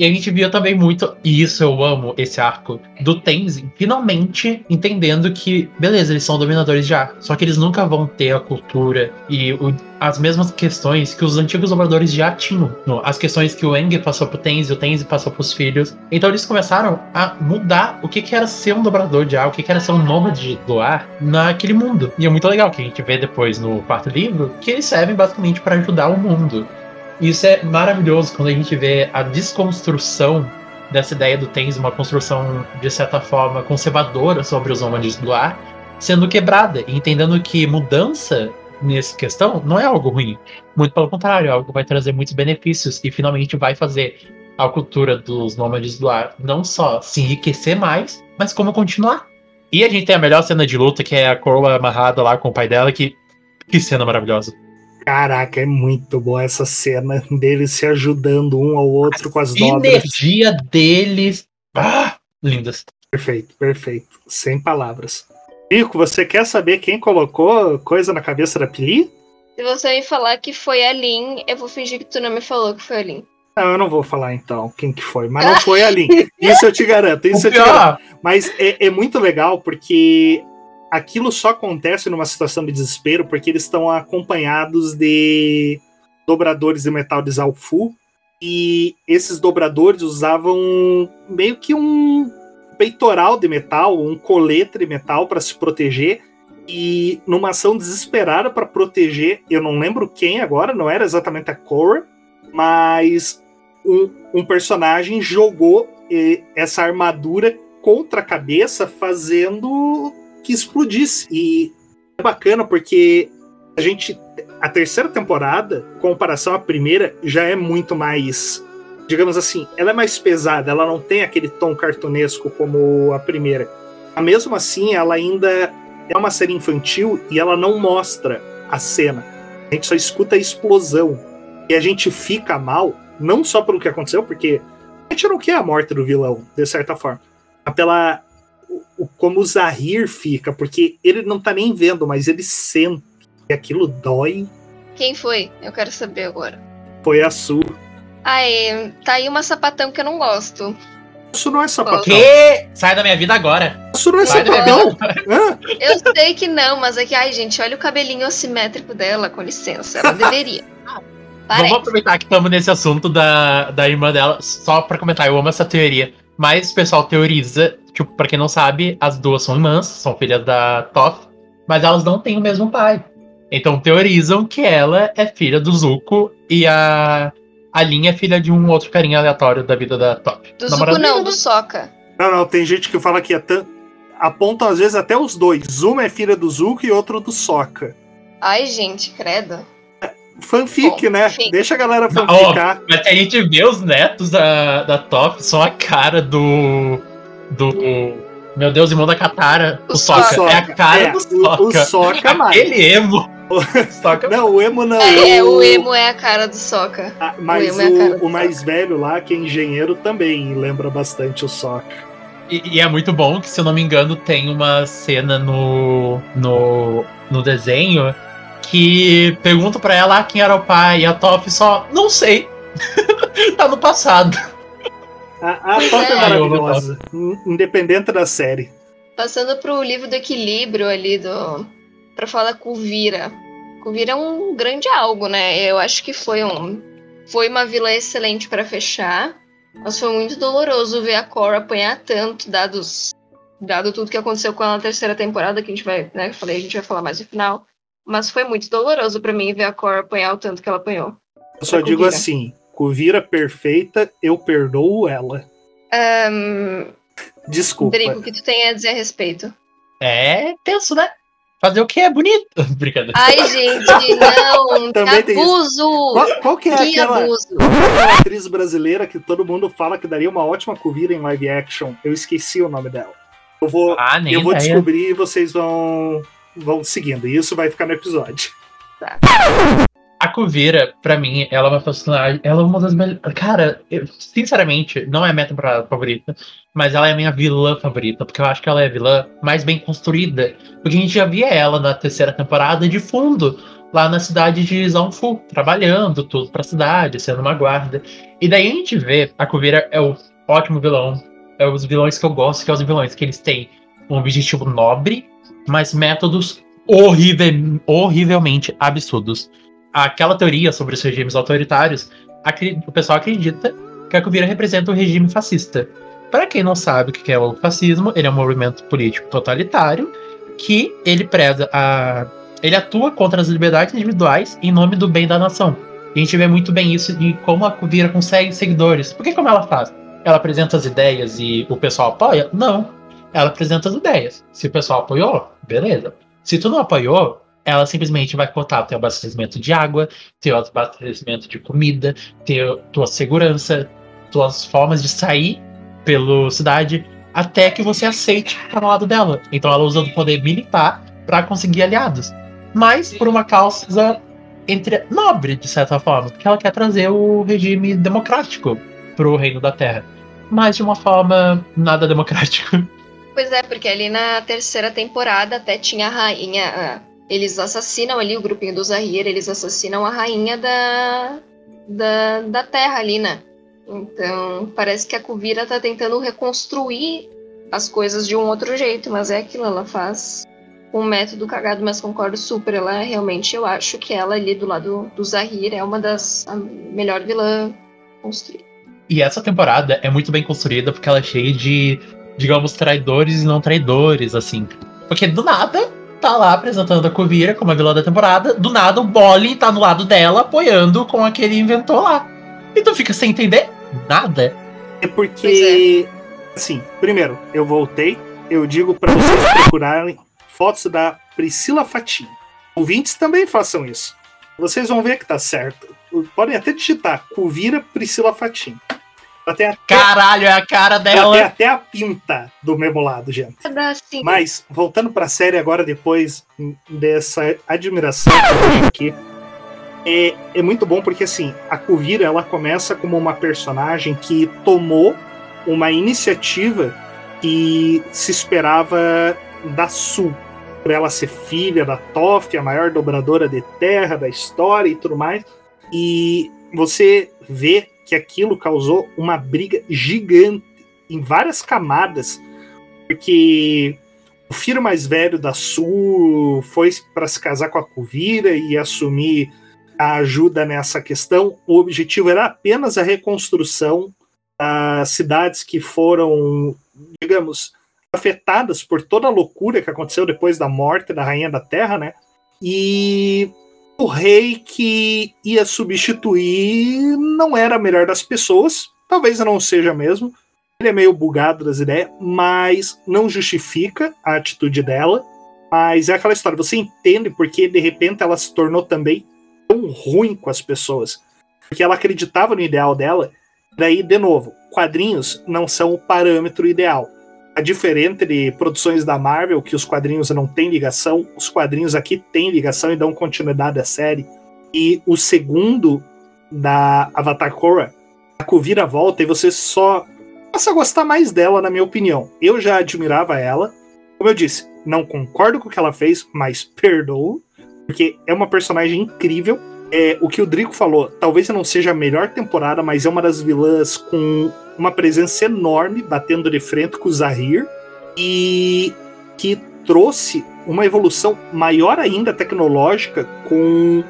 E a gente via também muito, e isso eu amo, esse arco, do Tenzin finalmente entendendo que, beleza, eles são dominadores já, só que eles nunca vão ter a cultura e o, as mesmas questões que os antigos dobradores já tinham. As questões que o Eng passou pro Tenzin, o Tenzin passou pros filhos. Então eles começaram a mudar o que, que era ser um dobrador de ar, o que, que era ser um nômade do ar naquele mundo. E é muito legal que a gente vê depois no quarto livro que eles servem basicamente para ajudar o mundo. Isso é maravilhoso quando a gente vê a desconstrução dessa ideia do Tens, uma construção, de certa forma, conservadora sobre os nômades do ar, sendo quebrada, e entendendo que mudança nessa questão não é algo ruim. Muito pelo contrário, é algo que vai trazer muitos benefícios e finalmente vai fazer a cultura dos nômades do ar não só se enriquecer mais, mas como continuar. E a gente tem a melhor cena de luta, que é a coroa amarrada lá com o pai dela, que. Que cena maravilhosa. Caraca, é muito boa essa cena deles se ajudando um ao outro a com as dobras. A energia deles. Ah, lindas. Perfeito, perfeito. Sem palavras. Pico, você quer saber quem colocou coisa na cabeça da Pili? Se você me falar que foi a Lin, eu vou fingir que tu não me falou que foi a Lin. Não, eu não vou falar então quem que foi, mas não foi a Lin. Isso eu te garanto, isso eu te garanto. Mas é, é muito legal porque aquilo só acontece numa situação de desespero porque eles estão acompanhados de dobradores de metal de Zalfu E esses dobradores usavam meio que um peitoral de metal, um colete de metal para se proteger. E numa ação desesperada para proteger, eu não lembro quem agora, não era exatamente a Cora, mas um, um personagem jogou eh, essa armadura contra a cabeça, fazendo que explodisse. E é bacana porque a gente. A terceira temporada, em comparação à primeira, já é muito mais. Digamos assim, ela é mais pesada, ela não tem aquele tom cartunesco como a primeira. Mas mesmo assim, ela ainda é uma série infantil e ela não mostra a cena. A gente só escuta a explosão. E a gente fica mal, não só pelo que aconteceu, porque a gente não quer a morte do vilão, de certa forma. Mas pela. Como o Zahir fica, porque ele não tá nem vendo, mas ele sente e aquilo dói. Quem foi? Eu quero saber agora. Foi a Su. Ai, tá aí uma sapatão que eu não gosto. Isso não é sapatão. Que? Sai da minha vida agora. Isso não é Sai sapatão. Eu sei que não, mas é que, ai, gente, olha o cabelinho assimétrico dela, com licença. Ela deveria. Vamos aproveitar que estamos nesse assunto da, da irmã dela, só pra comentar, eu amo essa teoria. Mas o pessoal teoriza, tipo, pra quem não sabe, as duas são irmãs, são filhas da Toph, mas elas não têm o mesmo pai. Então teorizam que ela é filha do Zuko e a, a Lin é filha de um outro carinha aleatório da vida da Toph. Do Namorado Zuko não, do Soca. Não, não, tem gente que fala que é tan... apontam às vezes até os dois. Uma é filha do Zuko e outro do Sokka. Ai, gente, credo. Fanfic, Bom, né? enfim. Deixa a galera Não, fanficar. Mas a gente vê os netos da, da Toph, são a cara do. Do. Meu Deus, irmão da Katara, o, O. Sokka. É a cara É, do o- o Sokka. Sokka mais. Aquele emo. Sokka Não, o emo não. É, é, o, o emo é a cara do Soca. Ah, mas é o, do o mais velho lá, que é engenheiro, também lembra bastante o Sokka. E, e é muito bom que, se eu não me engano, tem uma cena no, no, no desenho que pergunta pra ela ah, quem era o pai, e a Toph só, não sei. tá no passado. A, a Toph é é. maravilhosa, in- independente da série. Passando pro livro do equilíbrio ali do. Pra falar Kuvira. Kuvira é um grande algo, né? Eu acho que foi um. Foi uma vilã excelente pra fechar. Mas foi muito doloroso ver a Cora apanhar tanto, dados. Dado tudo que aconteceu com ela na terceira temporada, que a gente vai, né? eu Falei, a gente vai falar mais no final. Mas foi muito doloroso pra mim ver a Cora apanhar o tanto que ela apanhou. Eu só digo assim: Kuvira perfeita, eu perdoo ela. Ahn, Desculpa. Drico, o que tu tem a dizer a respeito? É tenso, né? Fazer o que é bonito. Brincadeira. Ai, gente, não! Também que tem isso. abuso! Qual, qual que é Que aquela, abuso! aquela atriz brasileira que todo mundo fala que daria uma ótima Kuvira em live action? Eu esqueci o nome dela. Eu vou, Ah, nem eu vou ideia. descobrir e vocês vão, vão seguindo. E isso vai ficar no episódio. A Kuvira, pra mim, ela é uma personagem. Ela é uma das melhores. Cara, eu, sinceramente, não é a minha temporada favorita, mas ela é a minha vilã favorita, porque eu acho que ela é a vilã mais bem construída. Porque a gente já via ela na terceira temporada de fundo, lá na cidade de Zanfu, trabalhando tudo pra cidade, sendo uma guarda. E daí a gente vê, a Kuvira é o ótimo vilão. É os vilões que eu gosto, que é os vilões que eles têm um objetivo nobre, mas métodos horrível, horrivelmente absurdos aquela teoria sobre os regimes autoritários, o pessoal acredita que a Kuvira representa um regime fascista. Para quem não sabe o que é o fascismo, ele é um movimento político totalitário que ele preza a. Ele atua contra as liberdades individuais em nome do bem da nação. E a gente vê muito bem isso em como a Kuvira consegue seguidores. Porque como ela faz? Ela apresenta as ideias e o pessoal apoia? Não. Ela apresenta as ideias. Se o pessoal apoiou, beleza. Se tu não apoiou, ela simplesmente vai cortar teu abastecimento de água, teu abastecimento de comida, teu, tua segurança, tuas formas de sair pela cidade, até que você aceite estar ao lado dela. Então ela usa do poder militar para conseguir aliados. Mas por uma causa entre nobre, de certa forma, porque ela quer trazer o regime democrático pro reino da Terra. Mas de uma forma nada democrática. Pois é, porque ali na terceira temporada até tinha a rainha. Eles assassinam ali o grupinho do Zahir, eles assassinam a rainha da, da, da terra ali, né? Então parece que a Kuvira tá tentando reconstruir as coisas de um outro jeito, mas é aquilo, ela faz um método cagado, mas concordo super. Ela realmente, eu acho que ela ali do lado do Zahir é uma das a melhor vilã construída. E essa temporada é muito bem construída porque ela é cheia de, digamos, traidores e não traidores, assim. Porque do nada, tá lá apresentando a Kuvira como a vilã da temporada, do nada o Bolly tá no lado dela apoiando com aquele inventor lá. Então fica sem entender nada. É porque, assim, primeiro, eu voltei, eu digo pra vocês procurarem fotos da Priscila Fatim. Ouvintes também façam isso. Vocês vão ver que tá certo. Podem até digitar Cuvira Priscila Fatim. Ela tem até, Caralho, é a cara ela tem dela. até a pinta do mesmo lado, gente. Assim, Mas, voltando pra série agora, depois dessa admiração que eu tenho aqui, é, é muito bom porque, assim, a Kuvira, ela começa como uma personagem que tomou uma iniciativa que se esperava da Sul, por ela ser filha da Toff, a maior dobradora de terra da história e tudo mais. E você vê que aquilo causou uma briga gigante em várias camadas, porque o filho mais velho da Sul foi para se casar com a Kuvira e assumir a ajuda nessa questão. O objetivo era apenas a reconstrução das cidades que foram, digamos, afetadas por toda a loucura que aconteceu depois da morte da Rainha da Terra, né? E o rei que ia substituir não era a melhor das pessoas, talvez não seja mesmo. Ele é meio bugado das ideias, mas não justifica a atitude dela. Mas é aquela história, você entende porque de repente ela se tornou também tão ruim com as pessoas. Porque ela acreditava no ideal dela. Daí, de novo, quadrinhos não são o parâmetro ideal. A diferente de produções da Marvel, que os quadrinhos não têm ligação, os quadrinhos aqui têm ligação e dão continuidade à série. E o segundo da Avatar Korra, a Kuvira volta e você só passa a gostar mais dela, na minha opinião. Eu já admirava ela. Como eu disse, não concordo com o que ela fez, mas perdoo, porque é uma personagem incrível. É, o que o Drico falou, talvez não seja a melhor temporada, mas é uma das vilãs com uma presença enorme, batendo de frente com o Zahir, e que trouxe uma evolução maior ainda tecnológica com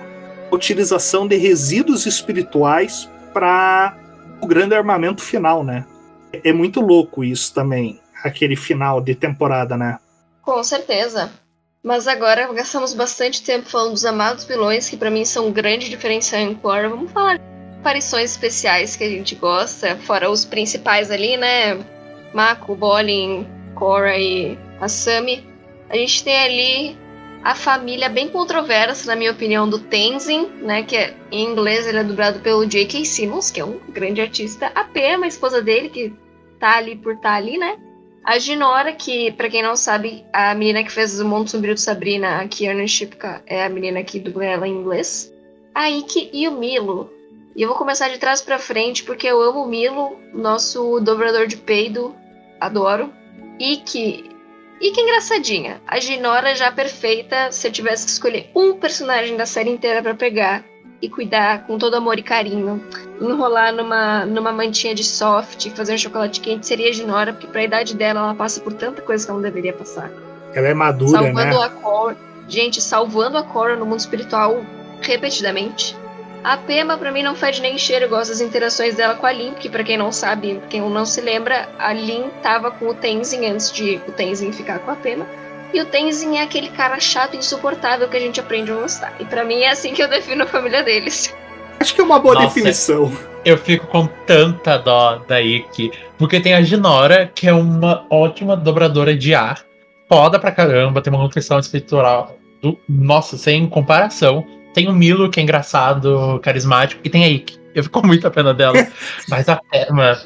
utilização de resíduos espirituais para o grande armamento final, né? É muito louco isso também, aquele final de temporada, né? Com certeza. Mas agora gastamos bastante tempo falando dos amados vilões, que pra mim são um grande diferencial em Korra. Vamos falar de aparições especiais que a gente gosta, fora os principais ali, né? Mako, Bolin, Korra e Asami. A gente tem ali a família bem controversa, na minha opinião, do Tenzin, né? Que é, em inglês ele é dublado pelo J.K. Simmons, que é um grande artista. A Pema, a esposa dele, que tá ali por tá ali, né? A Ginora, que, pra quem não sabe, a menina que fez o Mundo Sombrio de Sabrina, a Kiernan Shipka, é a menina que dubla ela em inglês. A Ikki e o Milo. E eu vou começar de trás pra frente, porque eu amo o Milo, nosso dobrador de peido. Adoro. Ikki. Ikki é engraçadinha. A Ginora já perfeita, se eu tivesse que escolher um personagem da série inteira pra pegar e cuidar com todo amor e carinho enrolar numa, numa mantinha de soft, fazer um chocolate quente, seria a Ginora, porque pra idade dela ela passa por tanta coisa que ela não deveria passar. Ela é madura, salvando né? a Cor. Gente, salvando a Cora no mundo espiritual repetidamente. A Pema, pra mim, não faz nem cheiro. Eu gosto das interações dela com a Lin, que pra quem não sabe, quem não se lembra, a Lin tava com o Tenzin antes de o Tenzin ficar com a Pema. E o Tenzin é aquele cara chato e insuportável que a gente aprende a gostar. E pra mim é assim que eu defino a família deles. Acho que é uma boa Nossa. definição. Eu fico com tanta dó da Ikki. Porque tem a Ginora, que é uma ótima dobradora de ar. Foda pra caramba, tem uma nutrição espiritual. Do, nossa, sem comparação. Tem o Milo, que é engraçado, carismático. E tem a Ikki. Eu fico com muita pena dela. Mas a Pema.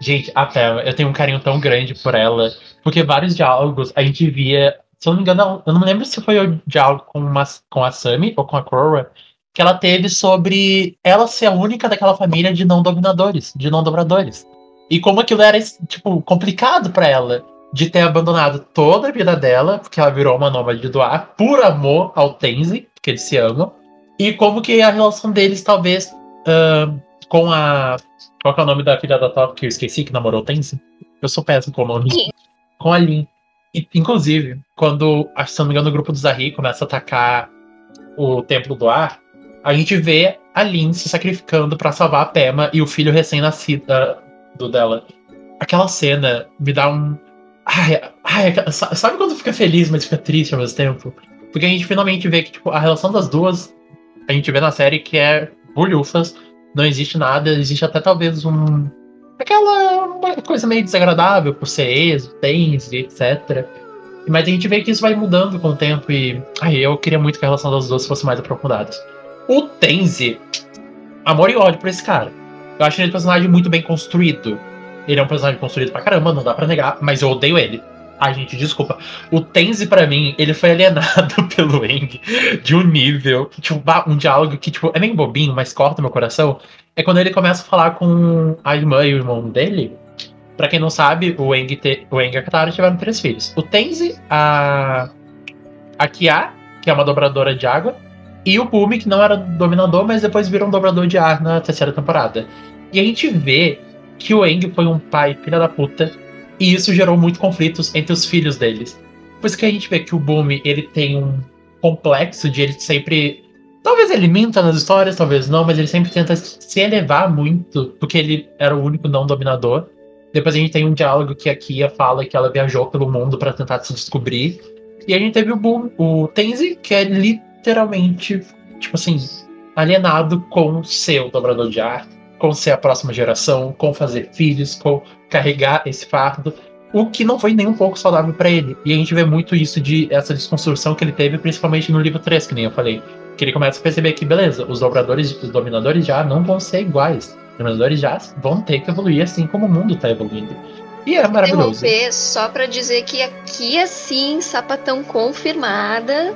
Gente, a Pema, eu tenho um carinho tão grande por ela. Porque vários diálogos a gente via. Se eu não me engano, eu não me lembro se foi o diálogo com, uma, com a Sami ou com a Korra que ela teve sobre ela ser a única daquela família de não dominadores, de não dobradores. E como aquilo era, tipo, complicado para ela de ter abandonado toda a vida dela, porque ela virou uma nômade do ar, por amor ao Tenzin, que eles se amam. E como que a relação deles, talvez, ahn, com a. Qual que é o nome da filha da Top que eu esqueci, que namorou o Tenzin? Eu sou péssimo com o nome. Lin. Com a Lin. Inclusive, quando, que se não me engano, o grupo do Zahri começa a atacar o Templo do Ar, a gente vê a Lin se sacrificando para salvar a Pema e o filho recém-nascido do dela. Aquela cena me dá um. Ai, ai, sabe quando fica feliz, mas fica triste ao mesmo tempo? Porque a gente finalmente vê que tipo, a relação das duas, a gente vê na série que é bolhufas, não existe nada, existe até talvez um. Aquela coisa meio desagradável por ser ex, tens, etc. Mas a gente vê que isso vai mudando com o tempo e. Ai, eu queria muito que a relação das duas fosse mais aprofundada. O Tenzi, amor e ódio por esse cara. Eu acho ele um personagem muito bem construído. Ele é um personagem construído pra caramba, não dá pra negar, mas eu odeio ele. Ai, gente, desculpa. O Tenzi, para mim, ele foi alienado pelo Eng de um nível, tipo, um diálogo que, tipo, é meio bobinho, mas corta meu coração. É quando ele começa a falar com a irmã e o irmão dele. Pra quem não sabe, o Eng, te, o Eng e a Katara tiveram três filhos. O Tenzi, a, a Kia, que é uma dobradora de água, e o Bumi, que não era dominador, mas depois virou um dobrador de ar na terceira temporada. E a gente vê que o Eng foi um pai filha da puta, e isso gerou muito conflitos entre os filhos deles. Por isso que a gente vê que o Bumi, ele tem um complexo de ele sempre... Talvez ele minta nas histórias, talvez não, mas ele sempre tenta se elevar muito, porque ele era o único não dominador. Depois a gente tem um diálogo que a Kia fala que ela viajou pelo mundo para tentar se descobrir. E a gente teve o Boom, o Tenzi, que é literalmente, tipo assim, alienado com ser o dobrador de ar, com ser a próxima geração, com fazer filhos, com carregar esse fardo, o que não foi nem um pouco saudável para ele. E a gente vê muito isso de essa desconstrução que ele teve, principalmente no livro 3, que nem eu falei. Que ele começa a perceber que, beleza, os dobradores, os dominadores já não vão ser iguais. Os dominadores já vão ter que evoluir assim como o mundo tá evoluindo. E é maravilhoso. Interromper só pra dizer que aqui é sim sapatão confirmada,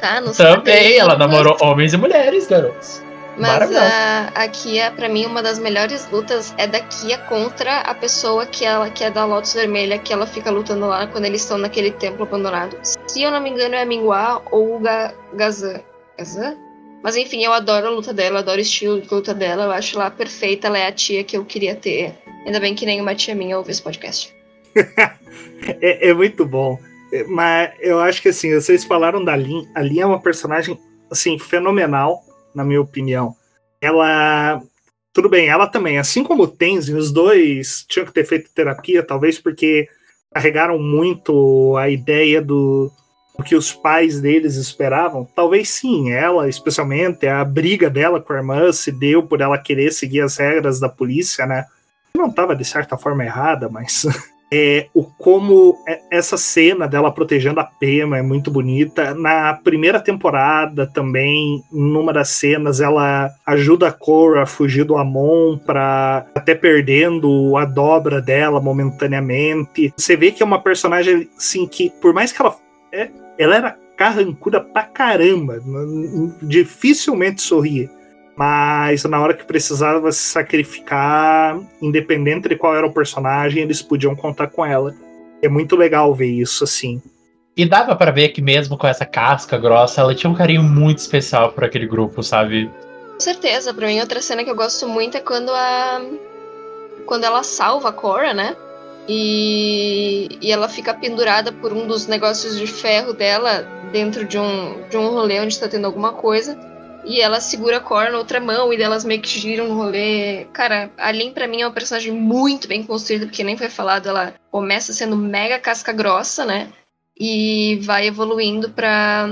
tá? No Também, ela namorou homens e mulheres, garotos. Mas a, a Kia, pra mim, uma das melhores lutas é da Kia contra a pessoa que ela que é da Lotus Vermelha, que ela fica lutando lá quando eles estão naquele templo abandonado. Se eu não me engano, é a Minghua ou o Ga, Gazan. Gazan? Mas enfim, eu adoro a luta dela, adoro o estilo de luta dela, eu acho ela perfeita, ela é a tia que eu queria ter. Ainda bem que nenhuma tia minha ouve esse podcast. é, é, muito bom. Mas eu acho que assim, vocês falaram da Lin. A Lin é uma personagem assim, fenomenal na minha opinião. Ela. Tudo bem, ela também, assim como o Tenzin, os dois tinham que ter feito terapia, talvez porque carregaram muito a ideia do, do que os pais deles esperavam. Talvez sim, ela, especialmente, a briga dela com a irmã se deu por ela querer seguir as regras da polícia, né? Não estava de certa forma errada, mas é, o como é, essa cena dela protegendo a Pema é muito bonita. Na primeira temporada também, numa das cenas, ela ajuda a Cora a fugir do Amon para até perdendo a dobra dela momentaneamente. Você vê que é uma personagem assim que, por mais que ela é, ela era carrancuda pra caramba, dificilmente sorria mas na hora que precisava se sacrificar, independente de qual era o personagem, eles podiam contar com ela. É muito legal ver isso, assim. E dava para ver que mesmo com essa casca grossa, ela tinha um carinho muito especial por aquele grupo, sabe? Com certeza, pra mim outra cena que eu gosto muito é quando a. Quando ela salva a Cora, né? E, e ela fica pendurada por um dos negócios de ferro dela dentro de um, de um rolê onde está tendo alguma coisa. E ela segura a Cor na outra mão e elas meio que giram no rolê. Cara, a Lin pra mim é uma personagem muito bem construída, porque nem foi falado, ela começa sendo mega casca grossa, né? E vai evoluindo pra,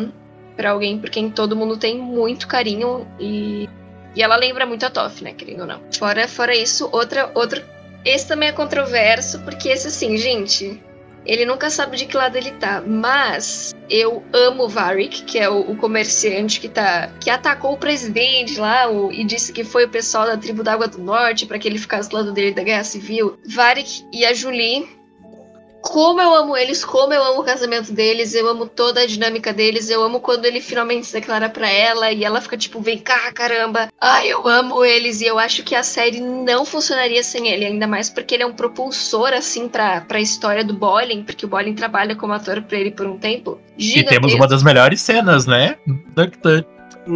pra alguém por quem todo mundo tem muito carinho e, e ela lembra muito a Toff, né, querendo ou não. Fora, fora isso, outra, outro. Esse também é controverso, porque esse assim, gente, ele nunca sabe de que lado ele tá. Mas eu amo o Varric, que é o, o, comerciante que tá. que atacou o presidente lá o, e disse que foi o pessoal da tribo da Água do Norte para que ele ficasse do lado dele da Guerra Civil. Varric e a Julie como eu amo eles, como eu amo o casamento deles, eu amo toda a dinâmica deles, eu amo quando ele finalmente se declara para ela e ela fica tipo, vem cá, caramba. Ai, eu amo eles e eu acho que a série não funcionaria sem ele, ainda mais porque ele é um propulsor assim pra, pra história do Bolin, porque o Bolin trabalha como ator pra ele por um tempo. E temos uma das melhores cenas, né? Duck Duck.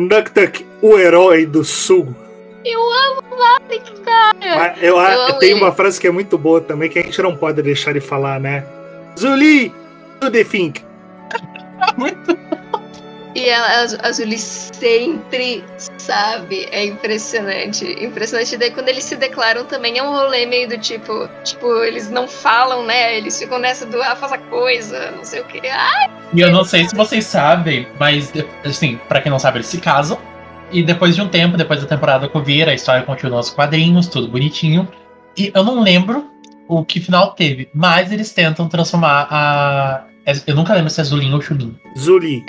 Duck Duck, o herói do sul. Eu amo Malik, cara. Mas eu, eu tem uma frase que é muito boa também, que a gente não pode deixar de falar, né? Zuli, do the think. muito E ela, a Azuli sempre sabe. É impressionante. Impressionante. Daí quando eles se declaram também é um rolê meio do tipo. Tipo, eles não falam, né? Eles ficam nessa do ah, faz a coisa, não sei o que. Ai, E eu não sei se vocês sabem, mas, assim, pra quem não sabe, eles se casam. E depois de um tempo, depois da temporada com Vira, a história continua nos quadrinhos, tudo bonitinho. E eu não lembro o que final teve, mas eles tentam transformar a. Eu nunca lembro se é Zulin ou Chulin. Zuli.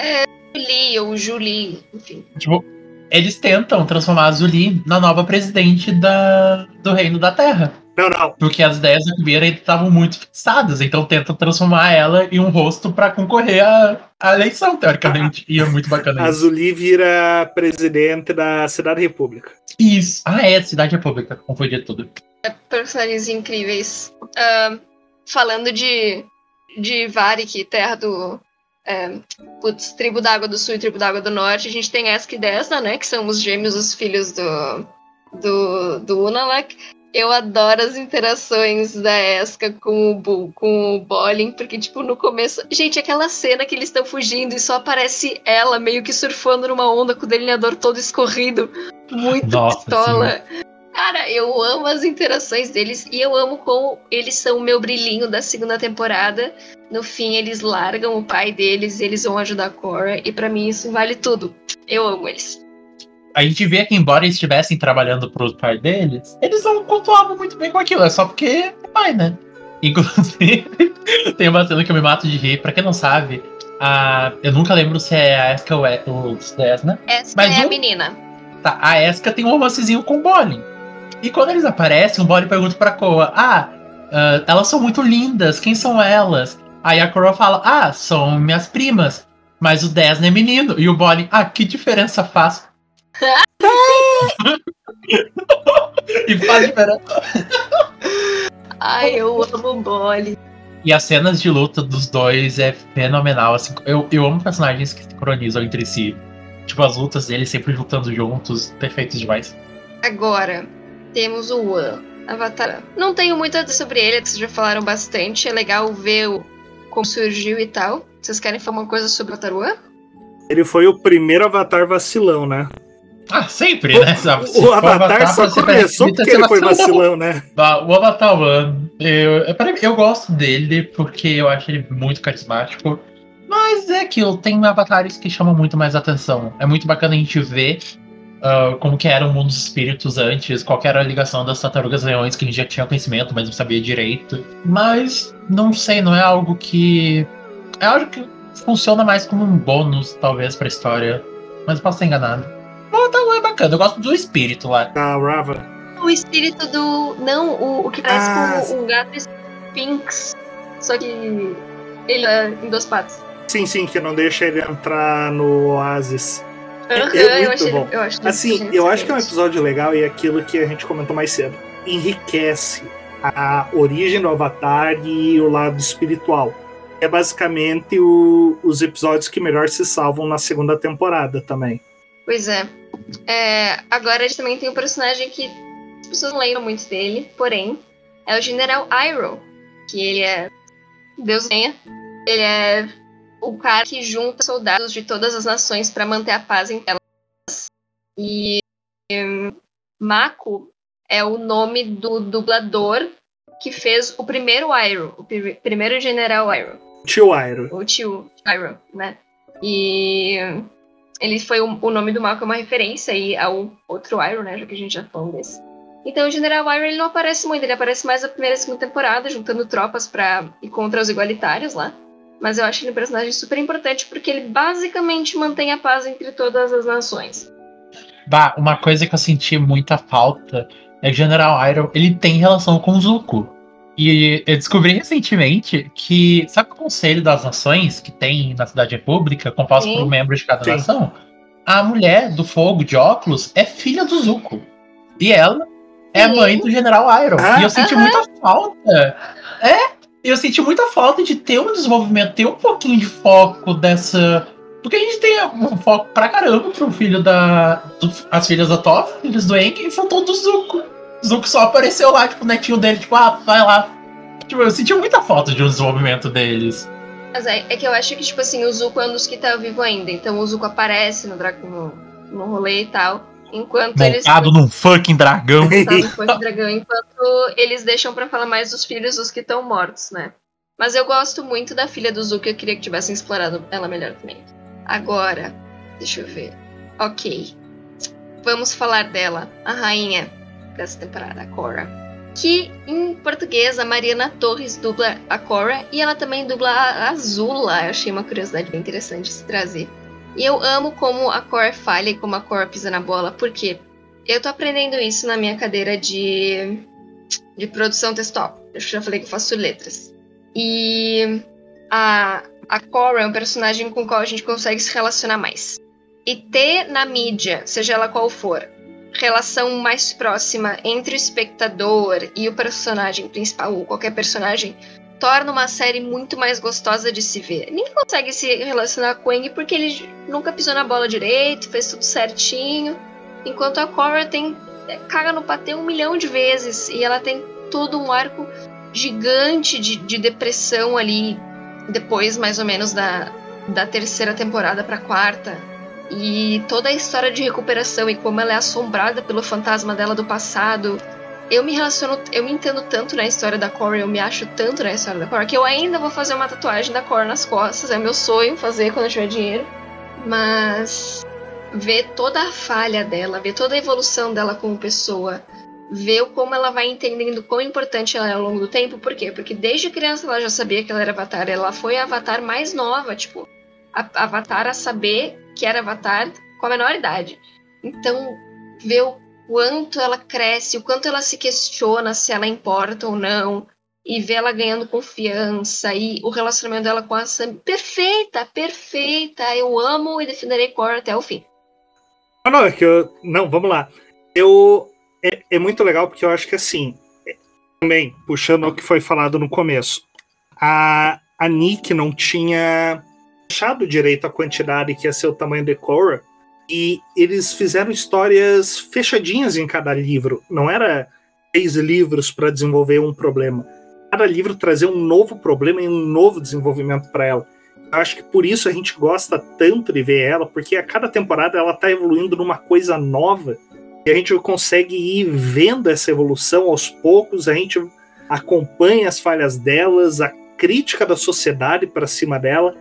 Julie ou Julie, enfim. Tipo, eles tentam transformar a Zulin na nova presidente da, do Reino da Terra. Não, não. Porque as ideias da Vira estavam muito fixadas, então tentam transformar ela em um rosto pra concorrer à, à eleição, teoricamente. E é muito bacana A isso. Zuli vira presidente da Cidade República. Isso. Ah, é, Cidade República, confundi tudo. Personagens incríveis. Ah, falando de, de Varik, terra do. É, putz, tribo da Água do Sul e tribo da Água do Norte, a gente tem Esk e Desna, né? Que são os gêmeos, os filhos do, do, do Unalak. Eu adoro as interações da Eska com o, Bu- com o Bolin, porque, tipo, no começo. Gente, aquela cena que eles estão fugindo e só aparece ela meio que surfando numa onda com o delineador todo escorrido. Muito Nossa, pistola. Cara, eu amo as interações deles e eu amo como eles são o meu brilhinho da segunda temporada. No fim, eles largam o pai deles, eles vão ajudar a Cora, e pra mim isso vale tudo. Eu amo eles. A gente vê que, embora eles estivessem trabalhando pro pai deles, eles não controlavam muito bem com aquilo. É só porque é pai, né? Inclusive, tem uma cena que eu me mato de rir. Pra quem não sabe, a... eu nunca lembro se é a Eska ou é o Desna. Essa Mas é a um- menina. Tá, a Eska tem um romancezinho com o Bolin. E quando eles aparecem, o Bolin pergunta pra Koa: Ah, ah, elas são muito lindas, quem são elas? Aí a Koa fala: Ah, são minhas primas. Mas o Desna é menino. E o Bolin: Ah, que diferença faz? e faz diferença. Ai, eu amo o Bolly. E as cenas de luta dos dois é fenomenal. Assim, eu, eu amo personagens que sincronizam entre si. Tipo, as lutas deles sempre lutando juntos, perfeitos demais. Agora, temos o Wan, Avatar. Não tenho muito sobre ele, vocês já falaram bastante. É legal ver o, como surgiu e tal. Vocês querem falar uma coisa sobre o Avatar Wan? Ele foi o primeiro avatar vacilão, né? Ah, sempre, né? Se O for Avatar só começou porque ele foi vacilão. né? Ah, O Avatar One, eu, mim, eu gosto dele porque eu acho ele muito carismático. Mas é aquilo, tem avatares que chamam muito mais atenção. É muito bacana a gente ver ah, como que era o mundo dos espíritos antes, qual era a ligação das tartarugas leões, que a gente já tinha conhecimento, mas não sabia direito. Mas, não sei, não é algo que. É algo que funciona mais como um bônus, talvez, pra história. Mas eu posso estar enganado. O Avatar One é bacana, eu gosto do espírito lá. Da Rava. O espírito do. Não, o, o que parece Ah, com o gato Sphinx. Só que ele é em duas patas. Sim, sim, que não deixa ele entrar no Oasis. Aham, é muito eu achei. bom. Eu acho Assim, eu acho que é um episódio legal e é aquilo que a gente comentou mais cedo. Enriquece a origem do Avatar e o lado espiritual. É basicamente o- os episódios que melhor se salvam na segunda temporada também. Pois é. É, Agora a gente também tem um personagem que as pessoas não lembram muito dele, porém, é o General Iroh. Que ele é. Deus tenha. Ele é o cara que junta soldados de todas as nações para manter a paz em elas. E. hum, Mako é o nome do dublador que fez o primeiro Iroh, o pri- primeiro General Iroh Tio Iroh. o tio Iroh, né? E ele foi o, o nome do Malcolm é uma referência aí ao outro Iroh, né? Já que a gente já falou desse. Então o General Iroh ele não aparece muito, ele aparece mais na primeira e segunda temporada, juntando tropas para ir contra os igualitários lá. Mas eu acho ele um personagem super importante porque ele basicamente mantém a paz entre todas as nações. Bah, uma coisa que eu senti muita falta é que o General Iroh, ele tem relação com o Zuko. E eu descobri recentemente que, sabe o Conselho das Nações, que tem na Cidade República, composto Sim. por membros de cada Sim. nação? A mulher do fogo de óculos é filha do Zuko. E ela é Sim. mãe do General Iroh. Ah. E eu senti Aham. muita falta. É, eu senti muita falta de ter um desenvolvimento, ter um pouquinho de foco dessa. Porque a gente tem um foco pra caramba pro filho da. do- as filhas da Toph, filhos do Enki, e faltou do Zuko. Zuko só apareceu lá, tipo, o netinho dele, tipo, ah, vai lá. Tipo, eu senti muita falta de um desenvolvimento deles. Mas é, é que eu acho que, tipo assim, o Zuko é um dos que tá vivo ainda. Então o Zuko aparece no, no, no rolê e tal. Enquanto eles. Montado num fucking dragão. No Funk Dragão, enquanto eles deixam pra falar mais dos filhos dos que estão mortos, né? Mas eu gosto muito da filha do Zuko, eu queria que tivessem explorado ela melhor também. Agora, deixa eu ver. Ok. Vamos falar dela, a rainha dessa temporada, a Cora. Que em português a Mariana Torres dubla a Cora e ela também dubla a Azula. Eu achei uma curiosidade bem interessante de se trazer. E eu amo como a Cora falha e como a Cora pisa na bola, porque eu tô aprendendo isso na minha cadeira de, de produção textual. Eu já falei que eu faço letras. E a, a Cora é um personagem com o qual a gente consegue se relacionar mais. E ter na mídia, seja ela qual for, relação mais próxima entre o espectador e o personagem principal, ou qualquer personagem, torna uma série muito mais gostosa de se ver. Ninguém consegue se relacionar com Aang porque ele nunca pisou na bola direito, fez tudo certinho. Enquanto a Cora tem. é, caga no patê um milhão de vezes. E ela tem todo um arco gigante de, de depressão ali. Depois, mais ou menos, da, da terceira temporada pra quarta. E toda a história de recuperação e como ela é assombrada pelo fantasma dela do passado. Eu me relaciono, eu me entendo tanto na história da Cora, eu me acho tanto na história da Cora, que eu ainda vou fazer uma tatuagem da Cora nas costas. É meu sonho fazer quando eu tiver dinheiro. Mas ver toda a falha dela, ver toda a evolução dela como pessoa, ver como ela vai entendendo quão importante ela é ao longo do tempo. Por quê? Porque desde criança ela já sabia que ela era Avatar. Ela foi a Avatar mais nova, tipo, a Avatar a saber que era Avatar com a menor idade. Então, ver o quanto ela cresce, o quanto ela se questiona se ela importa ou não, e ver ela ganhando confiança, e o relacionamento dela com a Sam. Perfeita, perfeita! Eu amo e defenderei Cora até o fim. Não, não, é que eu. Não, vamos lá. Eu. É, é muito legal porque eu acho que assim. é, Também, puxando o que foi falado no começo. A, a Nick não tinha achado direito a quantidade que ia ser o tamanho de Cora. E eles fizeram histórias fechadinhas em cada livro. Não era seis livros para desenvolver um problema. Cada livro trazia um novo problema e um novo desenvolvimento para ela. Eu acho que por isso a gente gosta tanto de ver ela, porque a cada temporada ela tá evoluindo numa coisa nova e a gente consegue ir vendo essa evolução aos poucos, a gente acompanha as falhas delas, a crítica da sociedade para cima dela.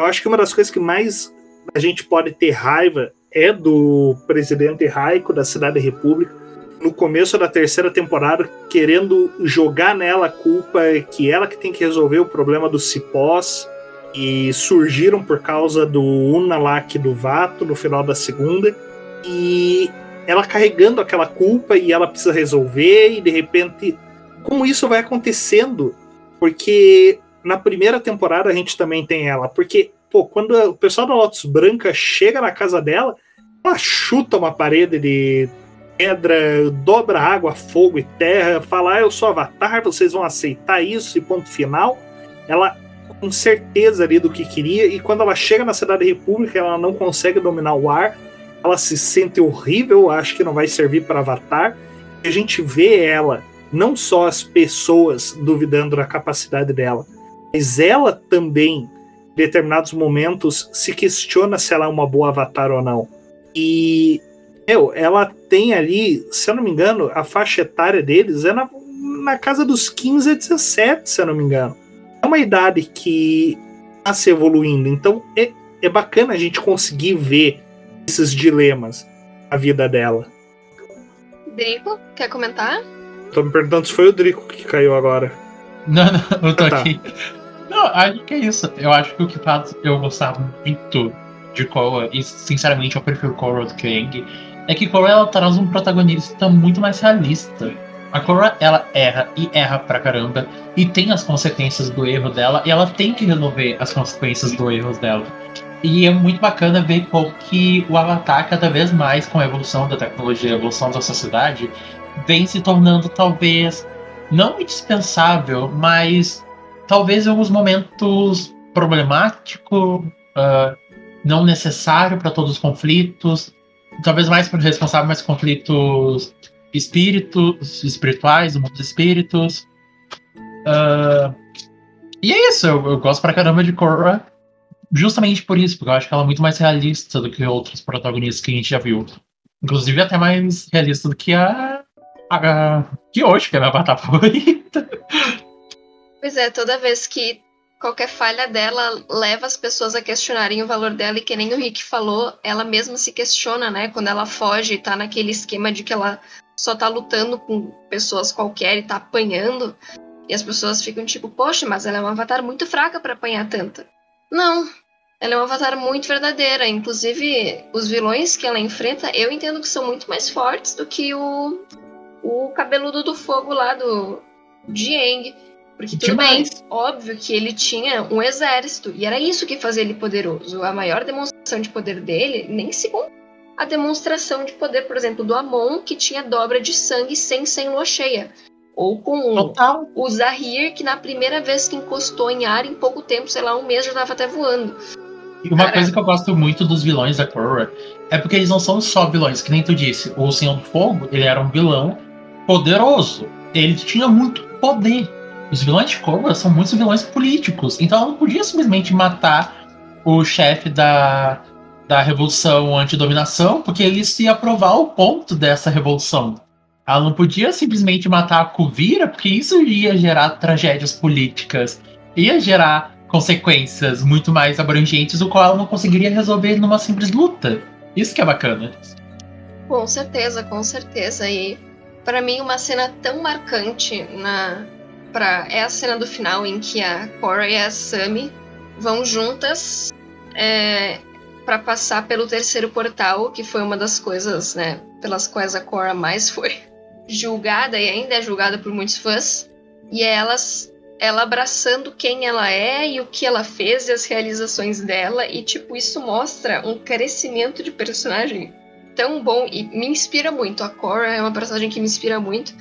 Eu acho que uma das coisas que mais a gente pode ter raiva é do presidente Raico da Cidade República, no começo da terceira temporada, querendo jogar nela a culpa que ela que tem que resolver o problema dos cipós e surgiram por causa do Unalak do Vato no final da segunda e ela carregando aquela culpa e ela precisa resolver e de repente como isso vai acontecendo? Porque na primeira temporada a gente também tem ela porque pô quando o pessoal da Lotus Branca chega na casa dela ela chuta uma parede de pedra dobra água fogo e terra fala ah, eu sou Avatar vocês vão aceitar isso e ponto final ela com certeza ali do que queria, e quando ela chega na Cidade República, ela não consegue dominar o ar, ela se sente horrível, acho que não vai servir para Avatar. E a gente vê ela, não só as pessoas duvidando da capacidade dela, mas ela também, em determinados momentos, se questiona se ela é uma boa Avatar ou não. E, meu, ela tem ali, se eu não me engano, a faixa etária deles é na, na casa dos 15 a 17, se eu não me engano é uma idade que está se evoluindo. Então é, é bacana a gente conseguir ver esses dilemas na vida dela. Drico, quer comentar? Tô me perguntando se foi o Drico que caiu agora. Não, não, eu tô Ah, tá. aqui. Não, acho que é isso. Eu acho que o que faz eu gostar muito de Korra, e sinceramente eu prefiro Korra do que Aang, é que Korra ela traz um protagonista muito mais realista. A Korra, ela erra e erra pra caramba, e tem as consequências do erro dela, e ela tem que resolver as consequências do erro dela. E é muito bacana ver como que o Avatar, cada vez mais com a evolução da tecnologia, a evolução da sociedade, vem se tornando talvez não indispensável, mas talvez em alguns momentos problemático, ah, não necessário para todos os conflitos, talvez mais por responsável mais conflitos espíritos espirituais, do mundo dos espíritos. Ah, E é isso, eu, eu gosto pra caramba de Korra justamente por isso, porque eu acho que ela é muito mais realista do que outros protagonistas que a gente já viu. Inclusive até mais realista do que a. a, a que hoje, que é a minha batata favorita. Pois é, toda vez que qualquer falha dela leva as pessoas a questionarem o valor dela, e que nem o Rick falou, ela mesma se questiona, né? Quando ela foge e tá naquele esquema de que ela só tá lutando com pessoas qualquer e tá apanhando. E as pessoas ficam tipo, poxa, mas ela é uma avatar muito fraca para apanhar tanta. Não, ela é uma avatar muito verdadeira. Inclusive, os vilões que ela enfrenta, eu entendo que são muito mais fortes do que o, o cabeludo do fogo lá do Jiang. Porque tudo bem, óbvio que ele tinha um exército, e era isso que fazia ele poderoso. A maior demonstração de poder dele nem se a demonstração de poder, por exemplo, do Amon, que tinha dobra de sangue sem sem lua cheia. Ou com Total. o Zahir, que na primeira vez que encostou em ar, em pouco tempo, sei lá, um mês já estava até voando. E uma coisa que eu gosto muito dos vilões da Korra é porque eles não são só vilões, que nem tu disse. O Senhor do Fogo, ele era um vilão poderoso. Ele tinha muito poder. Os vilões de Korra são muitos vilões políticos. Então ela não podia simplesmente matar o chefe da, da revolução anti-dominação, porque ele ia provar o ponto dessa revolução. Ela não podia simplesmente matar a Kuvira, porque isso ia gerar tragédias políticas, ia gerar consequências muito mais abrangentes, o qual ela não conseguiria resolver numa simples luta. Isso que é bacana. Com certeza, com certeza. E para mim uma cena tão marcante na pra, é a cena do final em que a Cora e a Sami vão juntas é, para passar pelo terceiro portal, que foi uma das coisas, né, pelas quais a Cora mais foi julgada e ainda é julgada por muitos fãs. E é elas ela abraçando quem ela é e o que ela fez e as realizações dela e tipo isso mostra um crescimento de personagem tão bom e me inspira muito. A Cora é uma personagem que me inspira muito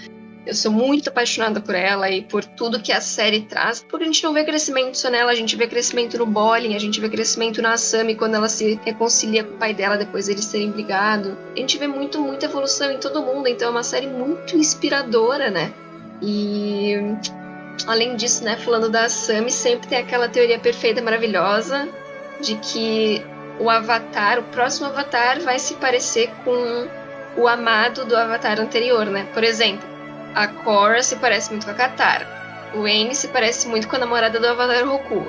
eu sou muito apaixonada por ela e por tudo que a série traz, porque a gente não vê crescimento só nela, a gente vê crescimento no Bolin, a gente vê crescimento na Asami quando ela se reconcilia com o pai dela depois deles terem brigado. A gente vê muito, muita evolução em todo mundo, então é uma série muito inspiradora, né? E além disso, né, falando da Asami, sempre tem aquela teoria perfeita, maravilhosa, de que o Avatar, o próximo Avatar, vai se parecer com o amado do Avatar anterior, né? Por exemplo, a Korra se parece muito com a Katara. O Aang se parece muito com a namorada do Avatar Roku.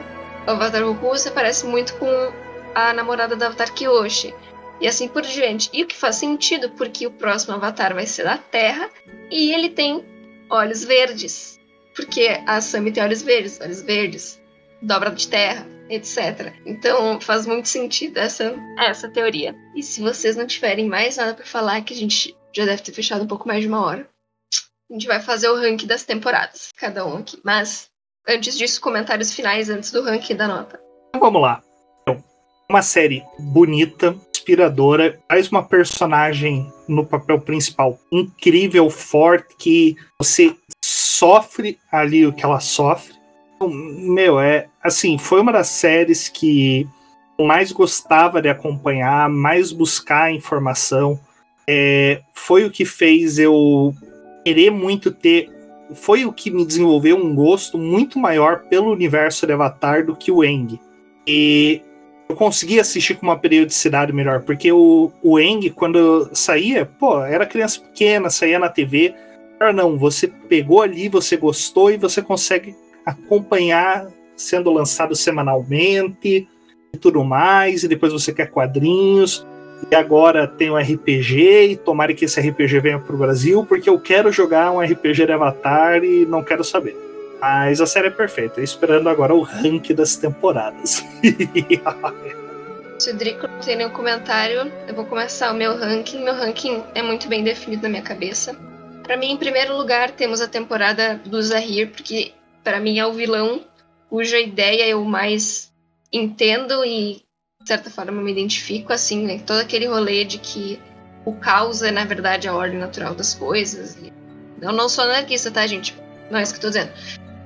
O Avatar Roku se parece muito com a namorada do Avatar Kyoshi. E assim por diante. E o que faz sentido, porque o próximo Avatar vai ser da Terra e ele tem olhos verdes. Porque a Sami tem olhos verdes, olhos verdes, dobra de terra, etc. Então faz muito sentido essa, essa teoria. E se vocês não tiverem mais nada para falar, que a gente já deve ter fechado um pouco mais de uma hora. A gente vai fazer o ranking das temporadas, cada um aqui. Mas, antes disso, comentários finais antes do ranking da nota. Então vamos lá. Então, uma série bonita, inspiradora, traz uma personagem no papel principal incrível, forte, que você sofre ali o que ela sofre. Então, meu, é assim, foi uma das séries que eu mais gostava de acompanhar, mais buscar informação. É, foi o que fez eu querer muito ter. Foi o que me desenvolveu um gosto muito maior pelo universo de Avatar do que o Eng. E eu consegui assistir com uma periodicidade melhor, porque o, o Eng, quando saía, pô, era criança pequena, saía na TV. Agora não, você pegou ali, você gostou e você consegue acompanhar sendo lançado semanalmente e tudo mais, e depois você quer quadrinhos e agora tem um RPG e tomara que esse RPG venha pro Brasil, porque eu quero jogar um RPG de Avatar e não quero saber. Mas a série é perfeita, esperando agora o rank das temporadas. Se o Drico não tem nenhum comentário, eu vou começar o meu ranking. Meu ranking é muito bem definido na minha cabeça. Para mim, em primeiro lugar, temos a temporada do Zahir, porque para mim é o vilão cuja ideia eu mais entendo e de certa forma, me identifico assim, né? Todo aquele rolê de que o caos é, na verdade, a ordem natural das coisas. Eu não sou anarquista, tá, gente? Não é isso que eu tô dizendo.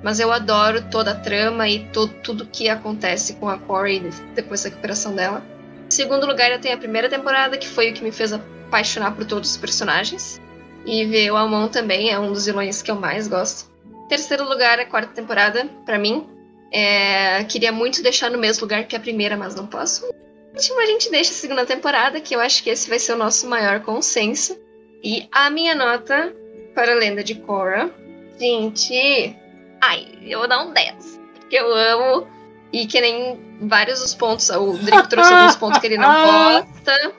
Mas eu adoro toda a trama e to tudo que acontece com a Corey depois da recuperação dela. Em segundo lugar, eu tenho a primeira temporada, que foi o que me fez apaixonar por todos os personagens. E ver o Amon também é um dos vilões que eu mais gosto. Terceiro lugar, a quarta temporada, para mim, É, queria muito deixar no mesmo lugar que a primeira, mas não posso. Último, a gente deixa a segunda temporada, que eu acho que esse vai ser o nosso maior consenso. E a minha nota para a lenda de Korra. Gente, ai, eu vou dar um 10. Porque eu amo. E que nem vários dos pontos. O Drico trouxe alguns pontos que ele não gosta.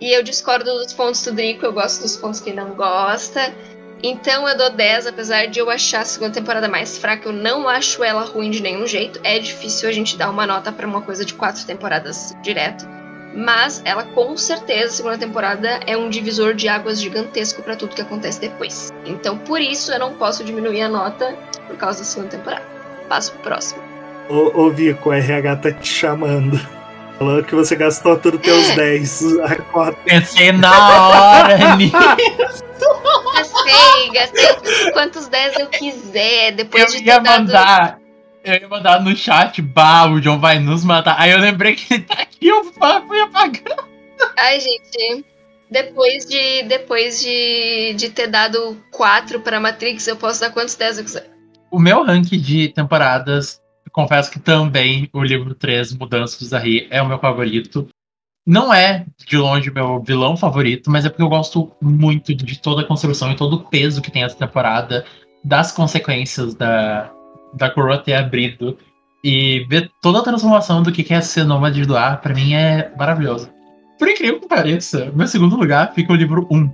E eu discordo dos pontos do Drico, eu gosto dos pontos que ele não gosta. Então eu dou 10, apesar de eu achar a segunda temporada mais fraca, eu não acho ela ruim de nenhum jeito. É difícil a gente dar uma nota para uma coisa de quatro temporadas direto. Mas ela com certeza, a segunda temporada, é um divisor de águas gigantesco para tudo que acontece depois. Então por isso eu não posso diminuir a nota por causa da segunda temporada. Passo pro próximo. Ô, ô Vico, o RH tá te chamando. Falou que você gastou tudo teus 10. Acorda. Pensei na hora nisso. Gastei, gastei quantos 10 eu quiser, depois Eu de ia ter dado. mandar. Eu ia mandar no chat, bah, o John vai nos matar. Aí eu lembrei que ele tá aqui, eu fui apagar. Ai, gente. Depois de, depois de, de ter dado 4 pra Matrix, eu posso dar quantos 10 eu quiser. O meu ranking de temporadas, confesso que também o livro 3, Mudanças do Zahri, é o meu favorito. Não é, de longe, meu vilão favorito, mas é porque eu gosto muito de toda a construção e todo o peso que tem essa temporada, das consequências da, da coroa ter abrido. E ver toda a transformação do que é ser nômade do ar, pra mim é maravilhoso. Por incrível que pareça, meu segundo lugar fica o livro 1.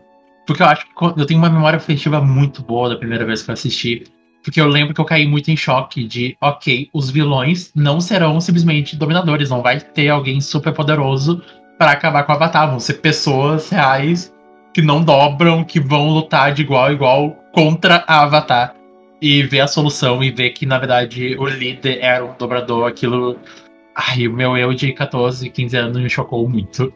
Porque eu acho que eu tenho uma memória afetiva muito boa da primeira vez que eu assisti. Porque eu lembro que eu caí muito em choque de, ok, os vilões não serão simplesmente dominadores, não vai ter alguém super poderoso para acabar com o Avatar. Vão ser pessoas reais que não dobram, que vão lutar de igual a igual contra a Avatar. E ver a solução e ver que, na verdade, o líder era um dobrador, aquilo. Ai, o meu eu de 14, 15 anos me chocou muito.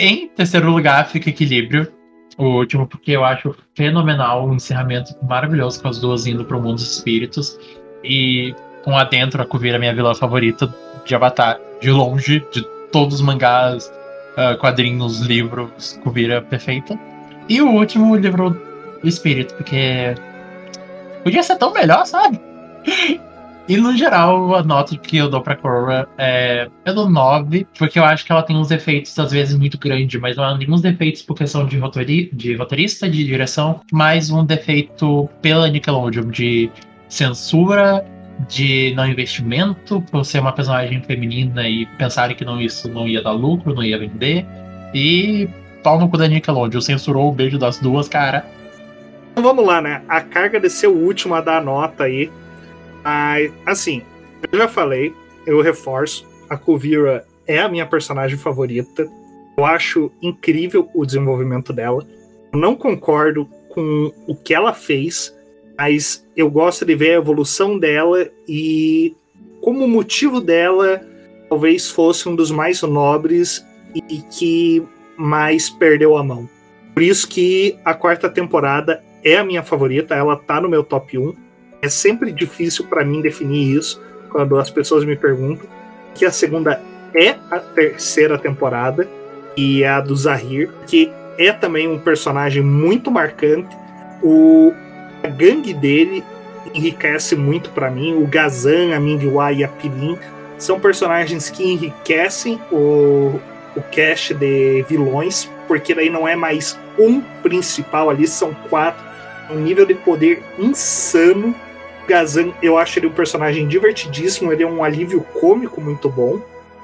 Em terceiro lugar fica Equilíbrio, o último, porque eu acho fenomenal o encerramento maravilhoso com as duas indo para o mundo dos espíritos. E com adentro a Kuvira, minha vilã favorita de Avatar, de longe, de todos os mangás, ah, quadrinhos, livros, Kuvira perfeita. E o último, o livro do espírito, porque podia ser tão melhor, sabe? E no geral, a nota que eu dou pra Korra é. Eu dou 9, porque eu acho que ela tem uns defeitos, às vezes, muito grandes, mas não é nenhum defeitos por questão de, roteiri, de roteirista, de direção, mas um defeito pela Nickelodeon, de censura, de não investimento, por ser uma personagem feminina e pensarem que não, isso não ia dar lucro, não ia vender. E pau no cu da Nickelodeon, censurou o beijo das duas, cara. Então vamos lá, né? A carga de ser o último a dar nota aí. Mas, assim, eu já falei, eu reforço. A Kuvira é a minha personagem favorita. Eu acho incrível o desenvolvimento dela. Eu não concordo com o que ela fez, mas eu gosto de ver a evolução dela e como o motivo dela talvez fosse um dos mais nobres e que mais perdeu a mão. Por isso que a quarta temporada é a minha favorita, ela tá no meu top 1. É sempre difícil para mim definir isso quando as pessoas me perguntam. Que a segunda é a terceira temporada e é a do Zahir, que é também um personagem muito marcante. O a gangue dele enriquece muito para mim. O Gazan, a Mingwa e a Pilin são personagens que enriquecem o, o cast de vilões, porque daí não é mais um principal ali, são quatro. Um nível de poder insano. Gazan, eu acho ele um personagem divertidíssimo, ele é um alívio cômico muito bom.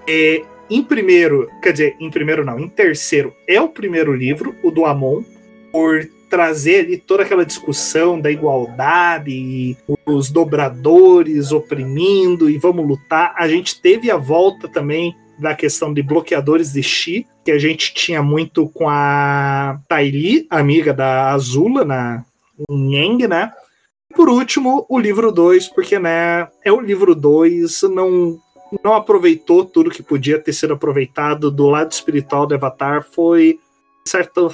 É, em primeiro, quer dizer, em primeiro não, em terceiro é o primeiro livro, o do Amon, por trazer ali toda aquela discussão da igualdade e os dobradores oprimindo e vamos lutar. A gente teve a volta também da questão de bloqueadores de Chi, que a gente tinha muito com a Taili, amiga da Azula, na Yang, né? Por último, o livro 2, porque né, é o livro 2, não não aproveitou tudo que podia ter sido aproveitado do lado espiritual do Avatar, foi de certa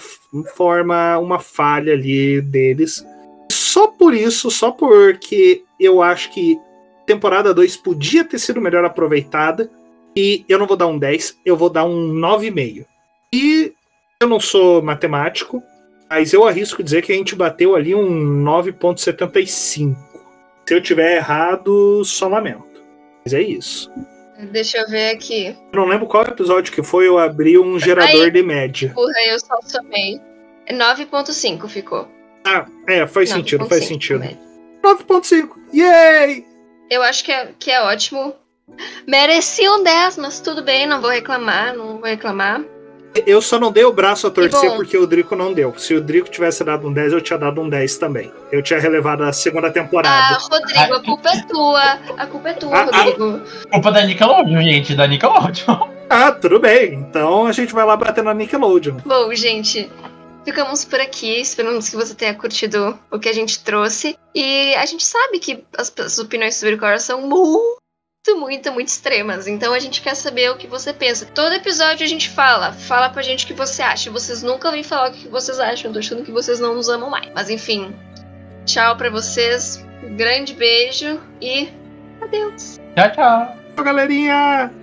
forma uma falha ali deles. Só por isso, só porque eu acho que temporada 2 podia ter sido melhor aproveitada. E eu não vou dar um 10, eu vou dar um 9,5. E eu não sou matemático, mas eu arrisco dizer que a gente bateu ali um 9,75. Se eu tiver errado, só lamento. Mas é isso. Deixa eu ver aqui. Eu não lembro qual episódio que foi, eu abri um gerador Aí. de média. Porra, eu só somei. 9.5 ficou. Ah, é, faz sentido, faz 9.5 sentido. também. 9.5. Yay! Eu acho que é, que é ótimo. Mereci um 10, mas tudo bem, não vou reclamar, não vou reclamar. Eu só não dei o braço a torcer porque o Drico não deu. Se o Drico tivesse dado um 10, eu tinha dado um 10 também. Eu tinha relevado a segunda Ah, temporada. Rodrigo, a culpa é tua. A culpa é tua, Ah, ah. Rodrigo. Culpa da Nickelodeon, gente, da Nickelodeon. Ah, tudo bem. Então a gente vai lá bater na Nickelodeon. Bom, gente, ficamos por aqui. Esperamos que você tenha curtido o que a gente trouxe. E a gente sabe que as, as opiniões sobre Korra são muito, muito, muito extremas. Então a gente quer saber o que você pensa. Todo episódio a gente fala. Fala pra gente o que você acha. Vocês nunca vêm falar o que vocês acham. Tô achando que vocês não nos amam mais. Mas enfim, tchau pra vocês. Um grande beijo e adeus. Tchau, tchau. Tchau, galerinha!